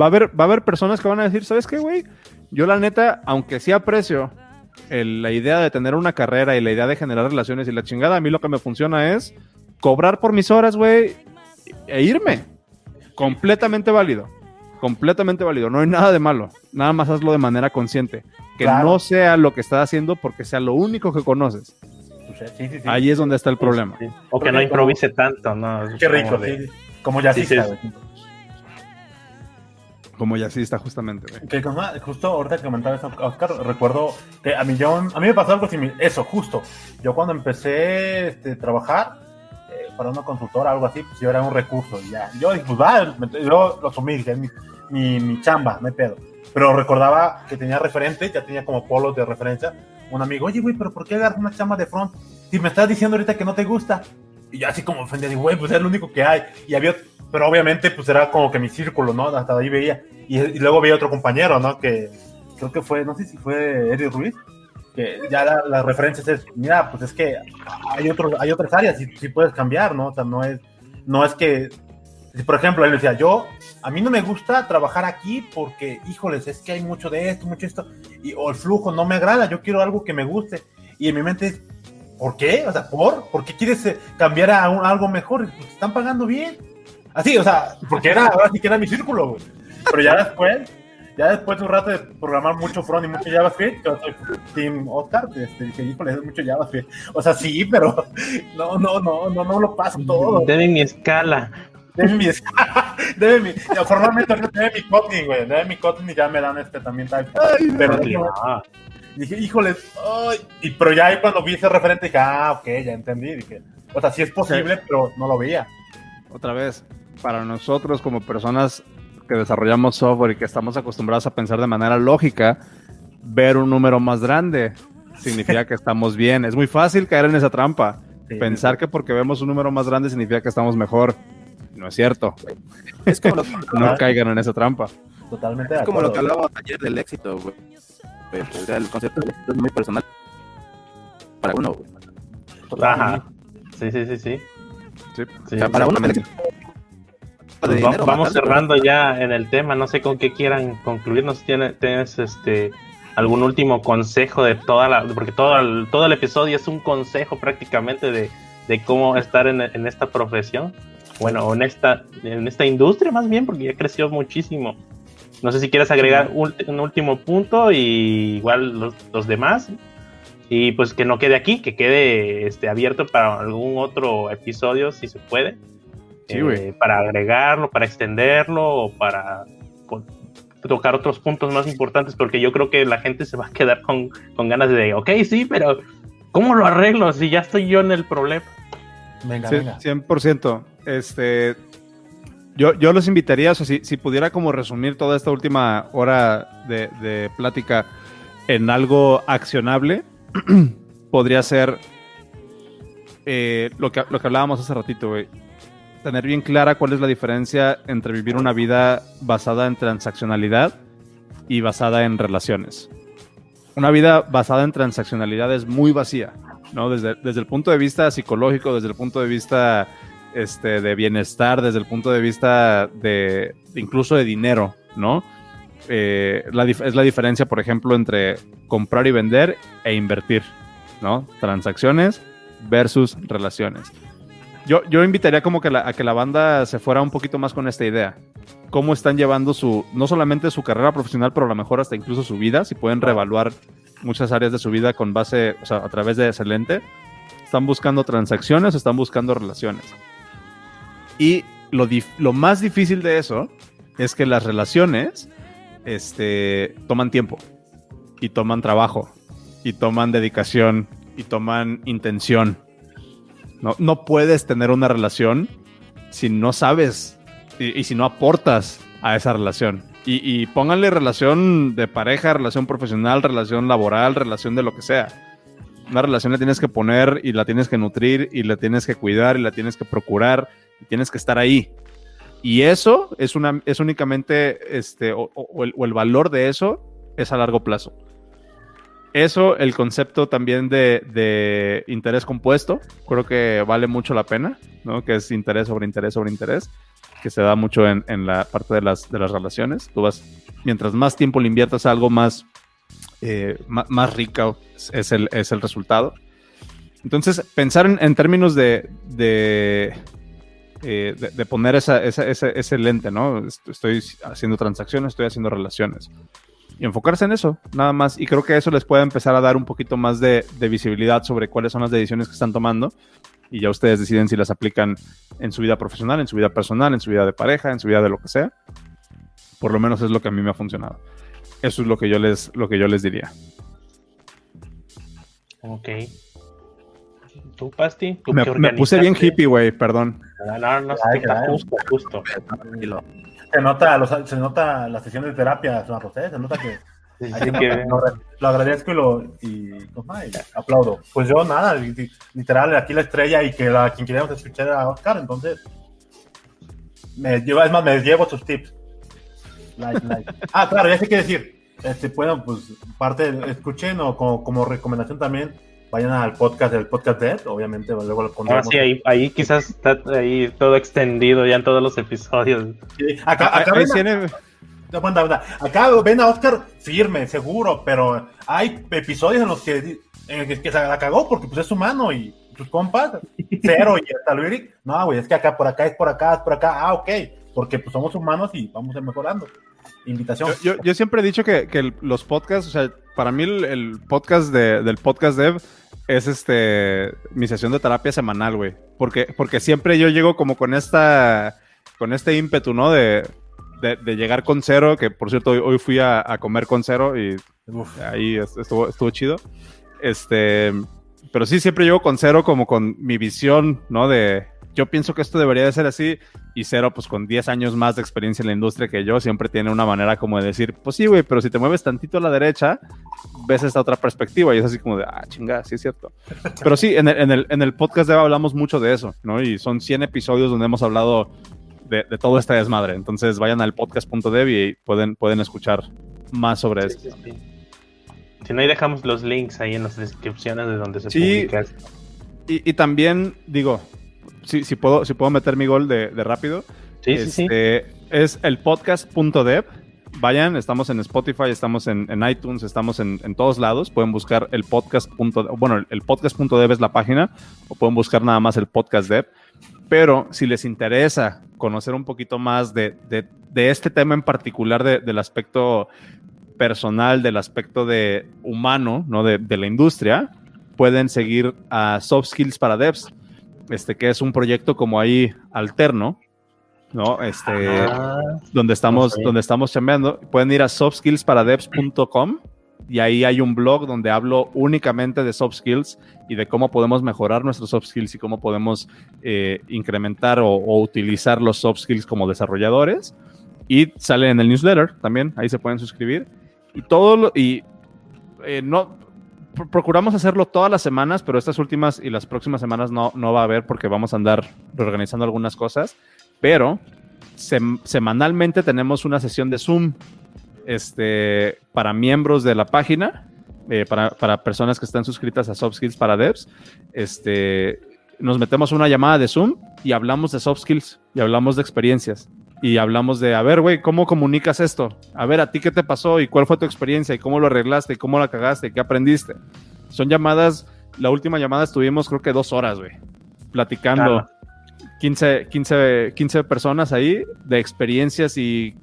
Va a, haber, va a haber personas que van a decir, ¿sabes qué, güey? Yo la neta, aunque sí aprecio el- la idea de tener una carrera y la idea de generar relaciones y la chingada, a mí lo que me funciona es cobrar por mis horas, güey, e irme. Completamente válido. Completamente válido. No hay nada de malo. Nada más hazlo de manera consciente. Que Claro. no sea lo que estás haciendo porque sea lo único que conoces. Sí, sí, sí. Ahí es donde está el problema. Sí. O que no como- improvise tanto, ¿no? Qué rico, Como de-. Como ya sí, Sí, sí. sabe. Como ya sí está justamente, güey. Que como- justo ahorita que comentaba eso, Oscar, recuerdo que a mí, yo, a mí me pasó algo similar. Eso, justo. Yo cuando empecé este, a trabajar eh, para una consultora, algo así, pues yo era un recurso. Y ya. Yo dije, pues va, me- yo lo asumí, es mi, mi, mi chamba, no hay pedo. Pero recordaba que tenía referentes, ya tenía como polos de referencia. Un amigo, oye, güey, pero ¿por qué agarras una chamba de front? Si me estás diciendo ahorita que no te gusta. Y yo así como ofendía, digo, güey, pues es lo único que hay. Y había, pero obviamente, pues era como que mi círculo, ¿no? Hasta ahí veía. Y, luego veía otro compañero, ¿no? Que creo que fue, no sé si fue Eddie Ruiz, que ya la- las referencias es, mira, pues es que hay otros, hay otras áreas y sí puedes cambiar, ¿no? O sea, no es, no es que, si, por ejemplo, él decía, yo, a mí no me gusta trabajar aquí porque, híjoles, es que hay mucho de esto, mucho esto, y, o el flujo no me agrada, yo quiero algo que me guste. Y en mi mente es, ¿por qué? O sea, ¿por? ¿Por qué quieres eh, cambiar a, un- a algo mejor? Pues te están pagando bien. Así, o sea, porque era, ahora sí que era mi círculo, güey. Pero ya después, ya después de un rato de programar mucho front y mucho JavaScript, yo soy Team Oscar, este, dije, híjole, es mucho JavaScript. O sea, sí, pero no, no, no, no, no lo paso todo. Debe mi escala. Debe mi, debe mi, formalmente debe mi Kotlin, güey, debe mi Kotlin y ya me dan este también type. Pero Ah, dije, híjole, ay, y, pero ya ahí cuando vi ese referente dije, ah, ok, ya entendí, dije, o sea, sí es posible, pero no lo veía. Otra vez, para nosotros como personas que desarrollamos software y que estamos acostumbrados a pensar de manera lógica, ver un número más grande significa que estamos bien. Es muy fácil caer en esa trampa. Sí, Pensar que porque vemos un número más grande significa que estamos mejor. No es cierto. Es como lo que, No caigan en esa trampa. Totalmente de es como lo que hablábamos ayer del éxito, güey. Pues, o sea, el concepto del éxito es muy personal para uno, güey. Ajá. Sí, sí, sí, sí. Sí. Sí. O sea, para uno éxito Pues dinero, vamos cerrando ya en el tema. No sé con qué quieran concluir. No sé si tiene- tienes este algún último consejo de toda la. Porque todo el, todo el episodio es un consejo prácticamente de, de cómo estar en, en esta profesión. Bueno, en esta, en esta industria más bien, porque ya creció muchísimo. No sé si quieres agregar un, un último punto y igual los, los demás. Y pues que no quede aquí, que quede este, abierto para algún otro episodio, si se puede. Sí, eh, para agregarlo, para extenderlo o para tocar otros puntos más importantes, porque yo creo que la gente se va a quedar con, con ganas de, ok, sí, pero ¿cómo lo arreglo si ya estoy yo en el problema? Venga, Sí, venga. 100%. Este, yo, yo los invitaría, o sea, si, si pudiera como resumir toda esta última hora de, de plática en algo accionable, podría ser eh, lo, que, lo que hablábamos hace ratito, güey. Tener bien clara cuál es la diferencia entre vivir una vida basada en transaccionalidad y basada en relaciones. Una vida basada en transaccionalidad es muy vacía. ¿No? Desde, desde el punto de vista psicológico, desde el punto de vista este, de bienestar, desde el punto de vista de, incluso de dinero, ¿no? Eh, es la diferencia, por ejemplo, entre comprar y vender e invertir, ¿no? Transacciones versus relaciones. Yo, yo invitaría como que a que la banda se fuera un poquito más con esta idea. Cómo están llevando su, no solamente su carrera profesional, pero a lo mejor hasta incluso su vida, si pueden reevaluar muchas áreas de su vida con base, a través de Excelente. Están buscando transacciones, están buscando relaciones. Y lo, lo más difícil de eso es que las relaciones este, toman tiempo y toman trabajo y toman dedicación y toman intención. No, no puedes tener una relación si no sabes y si no aportas a esa relación. Y, y pónganle relación de pareja, relación profesional, relación laboral, relación de lo que sea. Una relación la tienes que poner y la tienes que nutrir y la tienes que cuidar y la tienes que procurar y tienes que estar ahí. Y eso es, una, es únicamente, este, o, o el, o el valor de eso es a largo plazo. Eso, el concepto también de, de interés compuesto, creo que vale mucho la pena, ¿no? Que es interés sobre interés sobre interés, que se da mucho en, la parte de las, de las relaciones. Tú vas, mientras más tiempo le inviertas a algo, más, eh, más, rica es el, es el resultado. Entonces, pensar en, en términos de, de, eh, de, poner esa, esa- ese, ese lente, ¿no? Est- Estoy haciendo transacciones, estoy haciendo relaciones. Y enfocarse en eso, nada más. Y creo que eso les puede empezar a dar un poquito más de visibilidad sobre cuáles son las decisiones que están tomando. Y ya ustedes deciden si las aplican en su vida profesional, en su vida personal, en su vida de pareja, en su vida de lo que sea. Por lo menos es lo que a mí me ha funcionado. Eso es lo que yo les, lo que yo les diría. Ok. ¿Tú, Pasti? ¿Tú Me, puse bien hippie, güey, perdón. No, no, no, Ay, está caray. justo, justo. Se nota, los- se nota la sesión de terapia, Juan José, se nota que Sí, Ahí que- lo, lo agradezco y lo y, aplaudo. Pues yo nada, li- li- literal, aquí la estrella y que la, quien queríamos escuchar a Oscar, entonces me lleva, es más, me llevo sus tips. Like, like. Ah, claro, ya sé qué decir. este, bueno, pues parte, escuchen o como, como recomendación también, vayan al podcast del podcast Dead, obviamente, luego lo Ah, pondremos. sí, ahí, ahí quizás está ahí todo extendido ya en todos los episodios. Sí, Acá, Ahí- acá, ahí ven acá ven a Oscar firme, seguro, pero hay episodios en los que, en que, se la cagó porque pues es humano y sus compas, cero y hasta Lyric. No, güey, es que acá por acá es por acá, es por acá. Ah, ok, porque pues somos humanos y vamos a ir mejorando. Invitación. Yo, yo- yo siempre he dicho que, que los podcasts, o sea, para mí el, el podcast de- del podcast dev es este mi sesión de terapia semanal, güey. Porque, porque siempre yo llego como con esta con este ímpetu, ¿no? De, de, de llegar con cero, que por cierto hoy, hoy fui a, a comer con cero y Uf. ahí est- estuvo, estuvo chido. Este, pero sí, siempre llego con cero como con mi visión, ¿no? De yo pienso que esto debería de ser así y cero pues con 10 años más de experiencia en la industria que yo siempre tiene una manera como de decir, pues sí, güey, pero si te mueves tantito a la derecha, ves esta otra perspectiva y es así como de, ah, chingada, sí es cierto. Pero sí, en el, en el, en el podcast de hablamos mucho de eso, ¿no? Y son 100 episodios donde hemos hablado de, de todo este desmadre. Entonces vayan al podcast.dev y pueden, pueden escuchar más sobre esto. Sí, sí, sí. Si no, ahí dejamos los links ahí en las descripciones de donde se Sí. publica. esto. Y, y también, digo, si, si, puedo, si puedo meter mi gol de, de rápido, Sí, sí, sí. Este, Es el podcast.dev. Vayan, estamos en Spotify, estamos en, en iTunes, estamos en, en todos lados. Pueden buscar el podcast. Bueno, el, el podcast.dev es la página, o pueden buscar nada más el podcast dev. Pero si les interesa conocer un poquito más de, de- de este tema en particular, de- del aspecto personal, del aspecto de humano, ¿no? De, de la industria, pueden seguir a Soft Skills para Devs, este, que es un proyecto como ahí alterno, ¿no? Este, Ah, donde estamos, sabía. donde estamos chambeando. Pueden ir a softskillsparadevs.com y ahí hay un blog donde hablo únicamente de soft skills y de cómo podemos mejorar nuestros soft skills y cómo podemos eh, incrementar o, utilizar los soft skills como desarrolladores. Y sale en el newsletter también, ahí se pueden suscribir. Y todo lo, y eh, no pro- procuramos hacerlo todas las semanas, pero estas últimas y las próximas semanas no, no va a haber porque vamos a andar reorganizando algunas cosas. Pero sem- semanalmente tenemos una sesión de Zoom este, para miembros de la página, eh, para, para personas que están suscritas a Soft Skills para Devs. Este, nos metemos una llamada de Zoom y hablamos de soft skills y hablamos de experiencias. Y hablamos de, a ver, güey, ¿cómo comunicas esto? A ver, ¿a ti qué te pasó? ¿Y cuál fue tu experiencia? ¿Y cómo lo arreglaste? ¿Y cómo la cagaste? ¿Y qué aprendiste? Son llamadas, la última llamada estuvimos creo que dos horas, güey, platicando. Claro. 15, 15, 15 personas ahí de experiencias y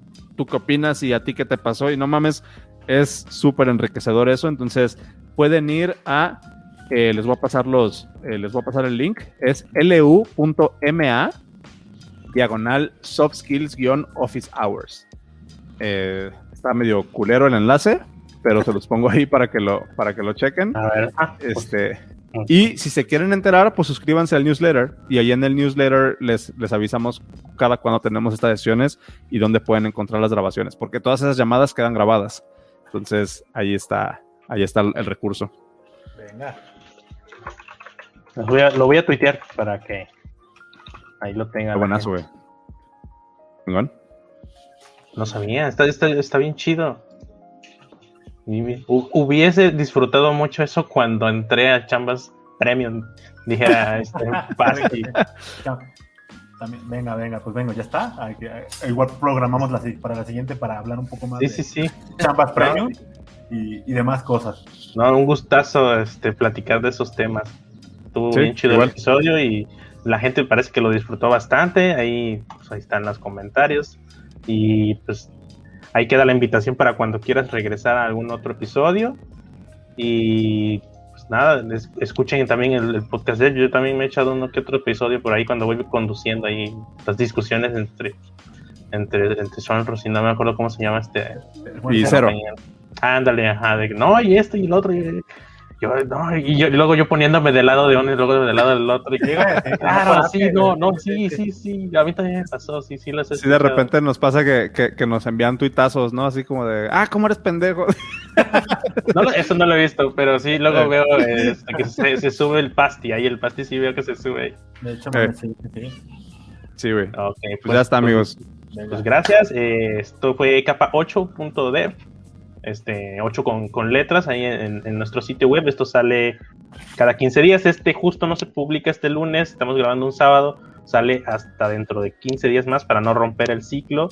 tú qué opinas y a ti qué te pasó. Y no mames, es súper enriquecedor eso. Entonces pueden ir a, eh, les voy a pasar los, eh, les voy a pasar el link, es lu.ma diagonal soft skills office hours. Eh, está medio culero el enlace, pero se los pongo ahí para que lo, para que lo chequen. A ver. Ah, Este. Y si se quieren enterar, pues suscríbanse al newsletter y ahí en el newsletter les, les avisamos cada cuando tenemos estas sesiones y dónde pueden encontrar las grabaciones, porque todas esas llamadas quedan grabadas. Entonces, ahí está, ahí está el, el recurso. Venga. lo voy a- lo voy a tuitear para que ahí lo tengan. Buenazo, güey. No sabía, está, está, está bien chido. Hubiese disfrutado mucho eso cuando entré a Chambas Premium. Dijera este. También, venga, venga, pues venga, ya está. Igual programamos la, para la siguiente para hablar un poco más Sí, de sí, sí. chambas premium y, y demás cosas. No, un gustazo este, platicar de esos temas. Estuvo Sí, bien chido igual. el episodio y la gente parece que lo disfrutó bastante. Ahí, pues, ahí están los comentarios. Y pues ahí queda la invitación para cuando quieras regresar a algún otro episodio. Y pues nada, es- escuchen también el, el podcast. Yo también me he echado uno que otro episodio por ahí cuando voy conduciendo ahí las discusiones entre entre, entre Sonros y no me acuerdo cómo se llama este Y cero. Ándale, ajá, de que no, y esto y el otro. Y, yo, no, y, yo- y luego yo poniéndome del lado de uno y luego del lado del otro. Y, Llega, sí, claro, sí, sí, no, no, sí, sí, sí. A mí también me pasó, sí, sí, he Sí, de escuchado. repente nos pasa que, que- que nos envían tuitazos, ¿no? Así como de, ah, ¿cómo eres pendejo? No, eso no lo he visto, pero sí, luego Eh. veo este, que se, se sube el pasti. Ahí el pasti sí veo que se sube. ahí. De hecho, Eh. me- sí, güey. Ok, Pues ya está, amigos. venga. Pues gracias. eh, esto fue capa 8.dev. este 8 con, con letras ahí en, en, nuestro sitio web. Esto sale cada 15 días. Este justo no se publica este lunes, estamos grabando un sábado, sale hasta dentro de 15 días más para no romper el ciclo.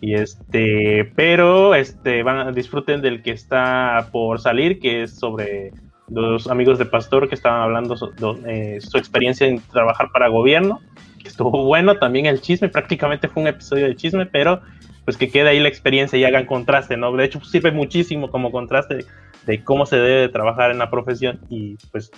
Y este, pero este van disfruten del que está por salir, que es sobre los amigos de Pastor que estaban hablando eh, su experiencia en trabajar para gobierno, que estuvo bueno, también el chisme, prácticamente fue un episodio de chisme, pero pues que quede ahí la experiencia y hagan contraste, ¿no? De hecho, sirve muchísimo como contraste de cómo se debe trabajar en la profesión y pues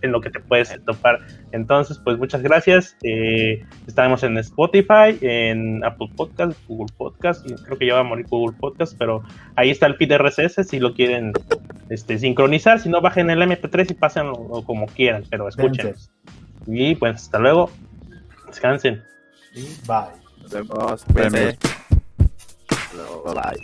en lo que te puedes topar. Entonces, pues muchas gracias. Eh, estamos en Spotify, en Apple Podcast, Google Podcast, y creo que ya va a morir Google Podcast, pero ahí está el feed RSS si lo quieren este, sincronizar, si no bajen el MP3 y pasen como quieran, pero escuchen. Y pues hasta luego. Descansen. Y bye. Nos vemos. Bye bye.